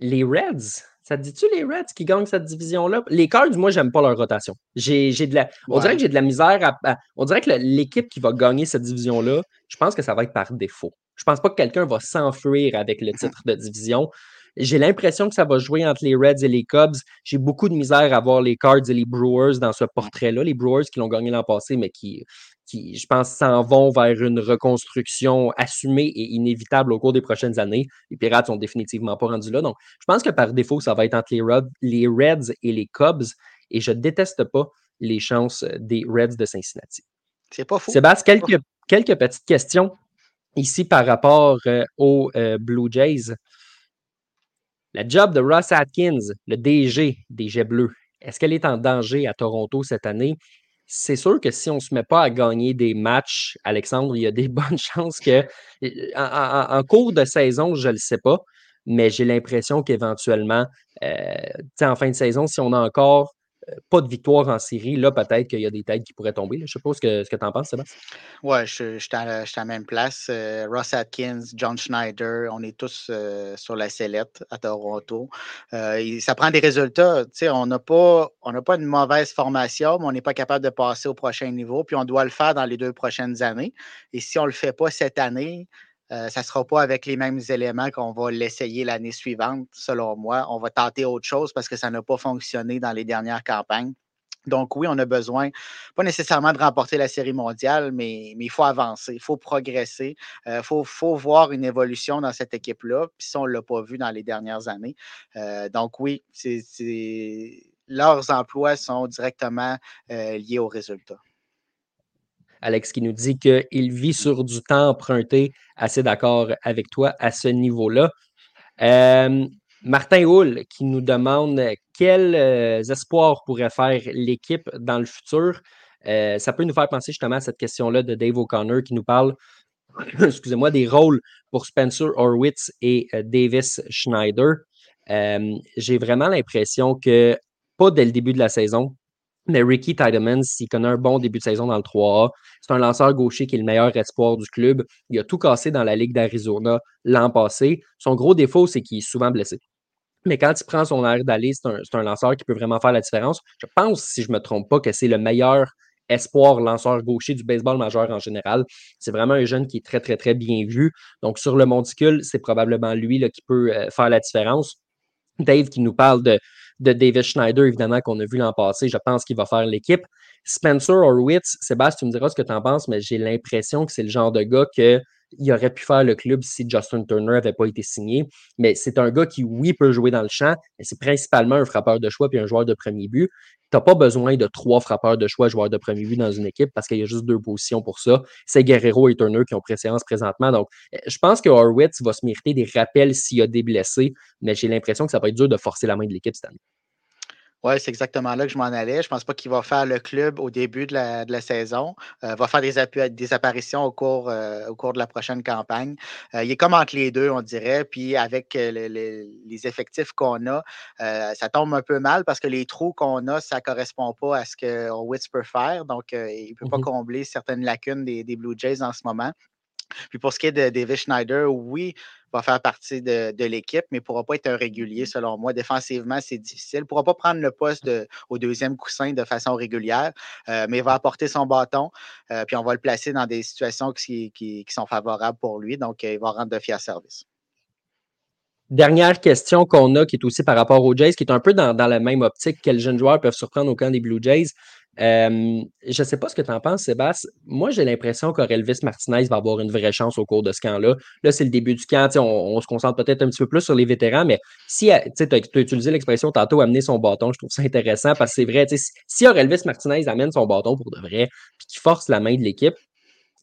Reds, ça te dit-tu les Reds qui gagnent cette division-là? Les Cards, moi, j'aime pas leur rotation. J'ai, de la, On dirait que j'ai de la misère à, On dirait que l'équipe qui va gagner cette division-là, je pense que ça va être par défaut. Je pense pas que quelqu'un va s'enfuir avec le titre de division. J'ai l'impression que ça va jouer entre les Reds et les Cubs. J'ai beaucoup de misère à voir les Cards et les Brewers dans ce portrait-là. Les Brewers qui l'ont gagné l'an passé, mais qui, qui, je pense, s'en vont vers une reconstruction assumée et inévitable au cours des prochaines années. Les Pirates sont définitivement pas rendus là. Donc, je pense que par défaut, ça va être entre les, Reds et les Cubs. Et je déteste pas les chances des Reds de Cincinnati. C'est pas fou. Sébastien, quelques, quelques petites questions ici par rapport euh, aux euh, Blue Jays. La job de Ross Atkins, le DG des Jets Bleus, est-ce qu'elle est en danger à Toronto cette année? C'est sûr que si on ne se met pas à gagner des matchs, Alexandre, il y a des bonnes chances que. En, cours de saison, je ne le sais pas, mais j'ai l'impression qu'éventuellement, euh, en fin de saison, si on a encore pas de victoire en série, là, peut-être qu'il y a des têtes qui pourraient tomber. Je sais pas ce que, ce que tu en penses, Sébastien. Oui, je, suis à, la même place. Euh, Ross Atkins, John Schneider, on est tous euh, sur la sellette à Toronto. Euh, ça prend des résultats. on n'a pas, pas une mauvaise formation, mais on n'est pas capable de passer au prochain niveau. Puis on doit le faire dans les deux prochaines années. Et si on ne le fait pas cette année, ça ne sera pas avec les mêmes éléments qu'on va l'essayer l'année suivante, selon moi. On va tenter autre chose parce que ça n'a pas fonctionné dans les dernières campagnes. Donc oui, on a besoin, pas nécessairement de remporter la série mondiale, mais, il faut avancer, il faut progresser, il euh, faut, voir une évolution dans cette équipe-là. Puis ça, on ne l'a pas vu dans les dernières années. Euh, donc oui, leurs emplois sont directement euh, liés aux résultats. Alex qui nous dit qu'il vit sur du temps emprunté. Assez d'accord avec toi à ce niveau-là. Martin Hull qui nous demande quels euh, espoirs pourrait faire l'équipe dans le futur. Euh, ça peut nous faire penser justement à cette question-là de Dave O'Connor qui nous parle, excusez-moi, des rôles pour Spencer Horwitz et euh, Davis Schneider. J'ai vraiment l'impression que, pas dès le début de la saison, mais Ricky Tiedemann, s'il connaît un bon début de saison dans le 3A, c'est un lanceur gaucher qui est le meilleur espoir du club. Il a tout cassé dans la Ligue d'Arizona l'an passé. Son gros défaut, c'est qu'il est souvent blessé. Mais quand il prend son air d'aller, c'est un, lanceur qui peut vraiment faire la différence. Je pense, si je ne me trompe pas, que c'est le meilleur espoir lanceur gaucher du baseball majeur en général. C'est vraiment un jeune qui est très, très, très bien vu. Donc, sur le monticule, c'est probablement lui là, qui peut euh, faire la différence. Dave qui nous parle de, de David Schneider, évidemment, qu'on a vu l'an passé. Je pense qu'il va faire l'équipe. Spencer Horwitz, Sébastien, tu me diras ce que tu en penses, mais j'ai l'impression que c'est le genre de gars que il aurait pu faire le club si Justin Turner n'avait pas été signé. Mais c'est un gars qui, oui, peut jouer dans le champ, mais c'est principalement un frappeur de choix puis un joueur de premier but. Tu n'as pas besoin de trois frappeurs de choix, joueurs de premier but dans une équipe parce qu'il y a juste deux positions pour ça. C'est Guerrero et Turner qui ont préséance présentement. Donc, je pense que Horwitz va se mériter des rappels s'il y a des blessés, mais j'ai l'impression que ça va être dur de forcer la main de l'équipe cette année. Oui, c'est exactement là que je m'en allais. Je ne pense pas qu'il va faire le club au début de la, saison. Il euh, va faire des, des apparitions au cours, euh, au cours de la prochaine campagne. Euh, il est comme entre les deux, on dirait. Puis avec les effectifs qu'on a, ça tombe un peu mal parce que les trous qu'on a, ça ne correspond pas à ce que Witz peut faire. Donc, il ne peut pas mmh combler certaines lacunes des, des Blue Jays en ce moment. Puis pour ce qui est de David Schneider, oui, va faire partie de, l'équipe, mais ne pourra pas être un régulier, selon moi. Défensivement, c'est difficile. Il ne pourra pas prendre le poste au deuxième coussin de façon régulière, euh, mais il va apporter son bâton, euh, puis on va le placer dans des situations qui, sont favorables pour lui. Donc, euh, il va rendre de fiers services. Dernière question qu'on a, qui est aussi par rapport aux Jays, qui est un peu dans, dans la même optique, quels jeunes joueurs peuvent surprendre au camp des Blue Jays? Je ne sais pas ce que tu en penses, Sébastien. Moi, j'ai l'impression qu'Aurelvis Martinez va avoir une vraie chance au cours de ce camp-là. Là, c'est le début du camp. On, se concentre peut-être un petit peu plus sur les vétérans, mais si tu as, utilisé l'expression tantôt amener son bâton, je trouve ça intéressant parce que c'est vrai. Si, si Aurelvis Martinez amène son bâton pour de vrai, puis qu'il force la main de l'équipe,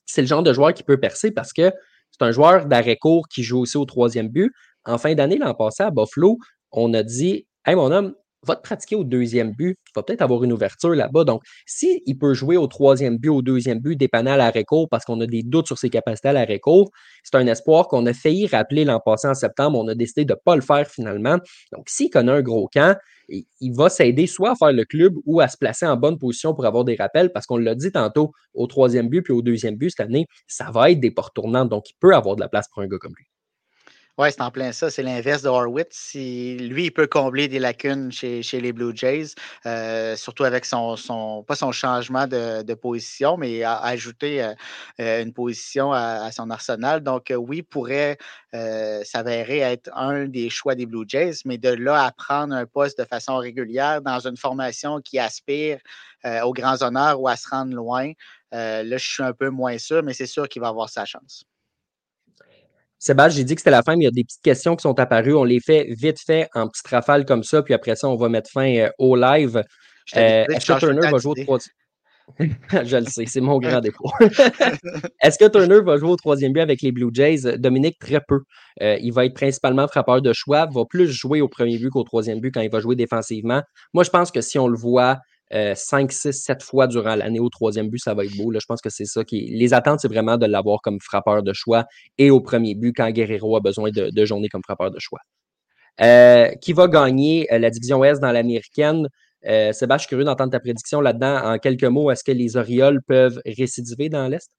c'est le genre de joueur qui peut percer parce que c'est un joueur d'arrêt court qui joue aussi au troisième but. En fin d'année, l'an passé à Buffalo, on a dit Hey, mon homme, va te pratiquer au deuxième but. Il va peut-être avoir une ouverture là-bas. Donc, s'il peut jouer au troisième but, au deuxième but, dépendant à l'arrêt court, parce qu'on a des doutes sur ses capacités à l'arrêt court, c'est un espoir qu'on a failli rappeler l'an passé en septembre. On a décidé de ne pas le faire finalement. Donc, s'il connaît un gros camp, il va s'aider soit à faire le club ou à se placer en bonne position pour avoir des rappels, parce qu'on l'a dit tantôt, au troisième but puis au deuxième but cette année, ça va être des portes tournantes. Donc, il peut avoir de la place pour un gars comme lui. Oui, c'est en plein ça. C'est l'inverse de Horwitz. Lui, il peut combler des lacunes chez, les Blue Jays, euh, surtout avec son, son, pas son changement de, position, mais ajouter euh, euh, une position à, son arsenal. Donc, oui, pourrait s'avérer être un des choix des Blue Jays, mais de là à prendre un poste de façon régulière dans une formation qui aspire aux grands honneurs ou à se rendre loin, là, je suis un peu moins sûr, mais c'est sûr qu'il va avoir sa chance. Sébastien, j'ai dit que c'était la fin, mais il y a des petites questions qui sont apparues. On les fait vite fait en petites rafales comme ça, puis après ça, on va mettre fin euh, au live. Euh, est-ce que Turner va jouer au troisième Je le sais, c'est mon grand défaut. Est-ce que Turner va jouer au troisième but avec les Blue Jays? Dominique, très peu. Euh, il va être principalement frappeur de choix, va plus jouer au premier but qu'au troisième but quand il va jouer défensivement. Moi, je pense que si on le voit 5, 6, 7 fois durant l'année au troisième but, ça va être beau. Je pense que c'est ça qui. Les attentes, c'est vraiment de l'avoir comme frappeur de choix et au premier but quand Guerrero a besoin de, de journée comme frappeur de choix. Euh, qui va gagner euh, la division Ouest dans l'américaine? Euh, Sébastien, je suis curieux d'entendre ta prédiction là-dedans. En quelques mots, est-ce que les Orioles peuvent récidiver dans l'Est?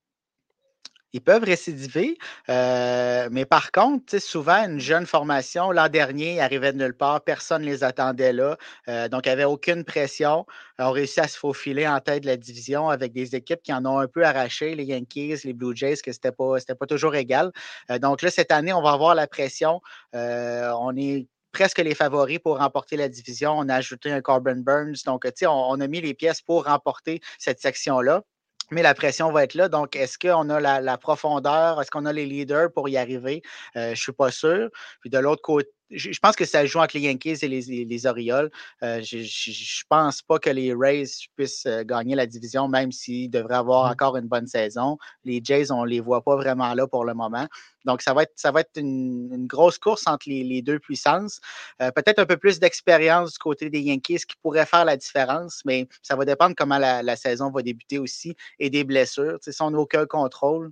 Ils peuvent récidiver, euh, mais par contre, souvent, une jeune formation, l'an dernier, arrivait de nulle part, personne ne les attendait là. Euh, donc, il n'y avait aucune pression. Ils ont réussi à se faufiler en tête de la division avec des équipes qui en ont un peu arraché, les Yankees, les Blue Jays, que ce n'était pas, pas toujours égal. Euh, donc là, cette année, on va avoir la pression. on est presque les favoris pour remporter la division. On a ajouté un Corbin Burns. Donc, tu sais, on, on, a mis les pièces pour remporter cette section-là mais la pression va être là. Donc, est-ce qu'on a la, profondeur? Est-ce qu'on a les leaders pour y arriver? Euh, je ne suis pas sûr. Puis de l'autre côté, je, pense que ça joue entre les Yankees et les, Orioles. Euh, je ne pense pas que les Rays puissent euh, gagner la division, même s'ils devraient avoir mmh. encore une bonne saison. Les Jays, on ne les voit pas vraiment là pour le moment. Donc, ça va être, ça va être une, grosse course entre les, deux puissances. Euh, peut-être un peu plus d'expérience du côté des Yankees qui pourrait faire la différence, mais ça va dépendre comment la, saison va débuter aussi et des blessures. si on n'a aucun contrôle,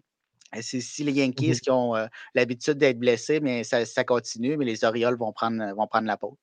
c'est si les Yankees mmh qui ont l'habitude d'être blessés, mais ça, ça, continue, mais les Orioles vont prendre, vont prendre la peau.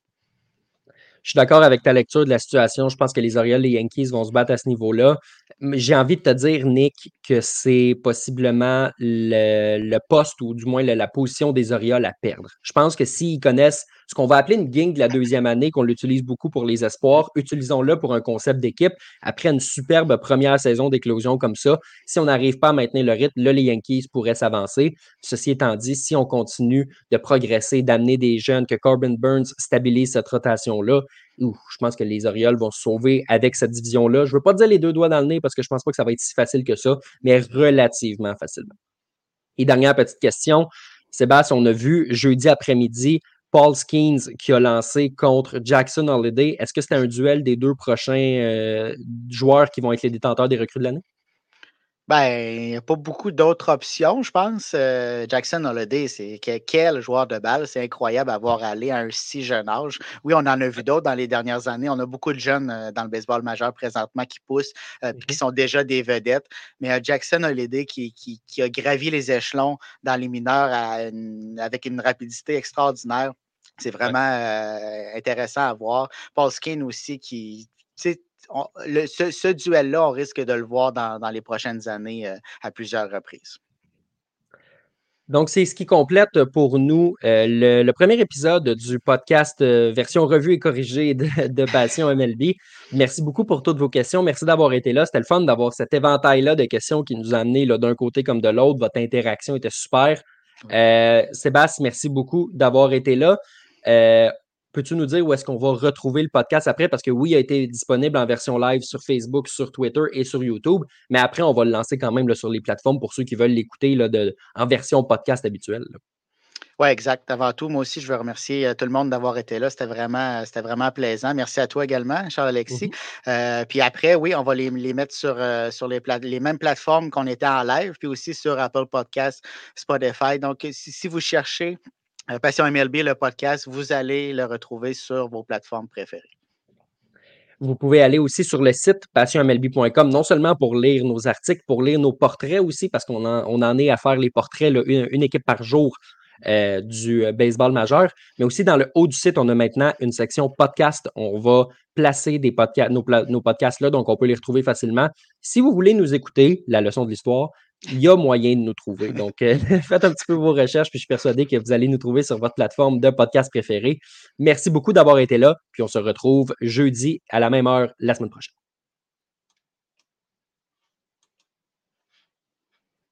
Je suis d'accord avec ta lecture de la situation. Je pense que les Orioles, les Yankees vont se battre à ce niveau-là. J'ai envie de te dire, Nick, que c'est possiblement le, poste ou du moins la, position des Orioles à perdre. Je pense que s'ils connaissent ce qu'on va appeler une gang de la deuxième année, qu'on l'utilise beaucoup pour les espoirs, utilisons-le pour un concept d'équipe. Après une superbe première saison d'éclosion comme ça, si on n'arrive pas à maintenir le rythme, là, les Yankees pourraient s'avancer. Ceci étant dit, si on continue de progresser, d'amener des jeunes, que Corbin Burns stabilise cette rotation-là, je pense que les Orioles vont se sauver avec cette division-là. Je ne veux pas dire les deux doigts dans le nez parce que je ne pense pas que ça va être si facile que ça, mais relativement facilement. Et dernière petite question. Sébastien, on a vu jeudi après-midi Paul Skeens qui a lancé contre Jackson Holiday. Est-ce que c'est un duel des deux prochains euh, joueurs qui vont être les détenteurs des recrues de l'année? Ben, il n'y a pas beaucoup d'autres options, je pense. Euh, Jackson Holiday, c'est quel joueur de balle. C'est incroyable d'avoir allé à un si jeune âge. Oui, on en a vu d'autres dans les dernières années. On a beaucoup de jeunes euh, dans le baseball majeur présentement qui poussent euh, qui mm-hmm. sont déjà des vedettes. Mais Jackson Holiday qui, qui, a gravi les échelons dans les mineurs avec une rapidité extraordinaire. C'est vraiment intéressant à voir. Paul Skin aussi qui ce, duel-là, on risque de le voir dans, les prochaines années euh, à plusieurs reprises. Donc, c'est ce qui complète pour nous euh, le, premier épisode du podcast euh, version revue et corrigée de, Passion MLB. Merci beaucoup pour toutes vos questions. Merci d'avoir été là. C'était le fun d'avoir cet éventail-là de questions qui nous a amenés d'un côté comme de l'autre. Votre interaction était super. Sébastien, merci beaucoup d'avoir été là. Peux-tu nous dire où est-ce qu'on va retrouver le podcast après? Parce que oui, il a été disponible en version live sur Facebook, sur Twitter et sur YouTube, mais après, on va le lancer quand même sur les plateformes pour ceux qui veulent l'écouter en version podcast habituelle. Oui, exact. Avant tout, moi aussi, je veux remercier euh, tout le monde d'avoir été là. C'était vraiment, c'était vraiment plaisant. Merci à toi également, Charles-Alexis. Mm-hmm. Euh, puis après, oui, on va les, mettre sur, euh, sur les, les mêmes plateformes qu'on était en live, puis aussi sur Apple Podcast, Spotify. Donc, si vous cherchez euh, Passion MLB, le podcast, vous allez le retrouver sur vos plateformes préférées. Vous pouvez aller aussi sur le site passionmlb.com, non seulement pour lire nos articles, pour lire nos portraits aussi, parce qu'on en, est à faire les portraits, une, équipe par jour euh, du euh, baseball majeur, mais aussi dans le haut du site, on a maintenant une section podcast. On va placer des nos podcasts là, donc on peut les retrouver facilement. Si vous voulez nous écouter, la leçon de l'histoire, il y a moyen de nous trouver. Donc, euh, faites un petit peu vos recherches, puis je suis persuadé que vous allez nous trouver sur votre plateforme de podcast préférée. Merci beaucoup d'avoir été là, puis on se retrouve jeudi à la même heure la semaine prochaine.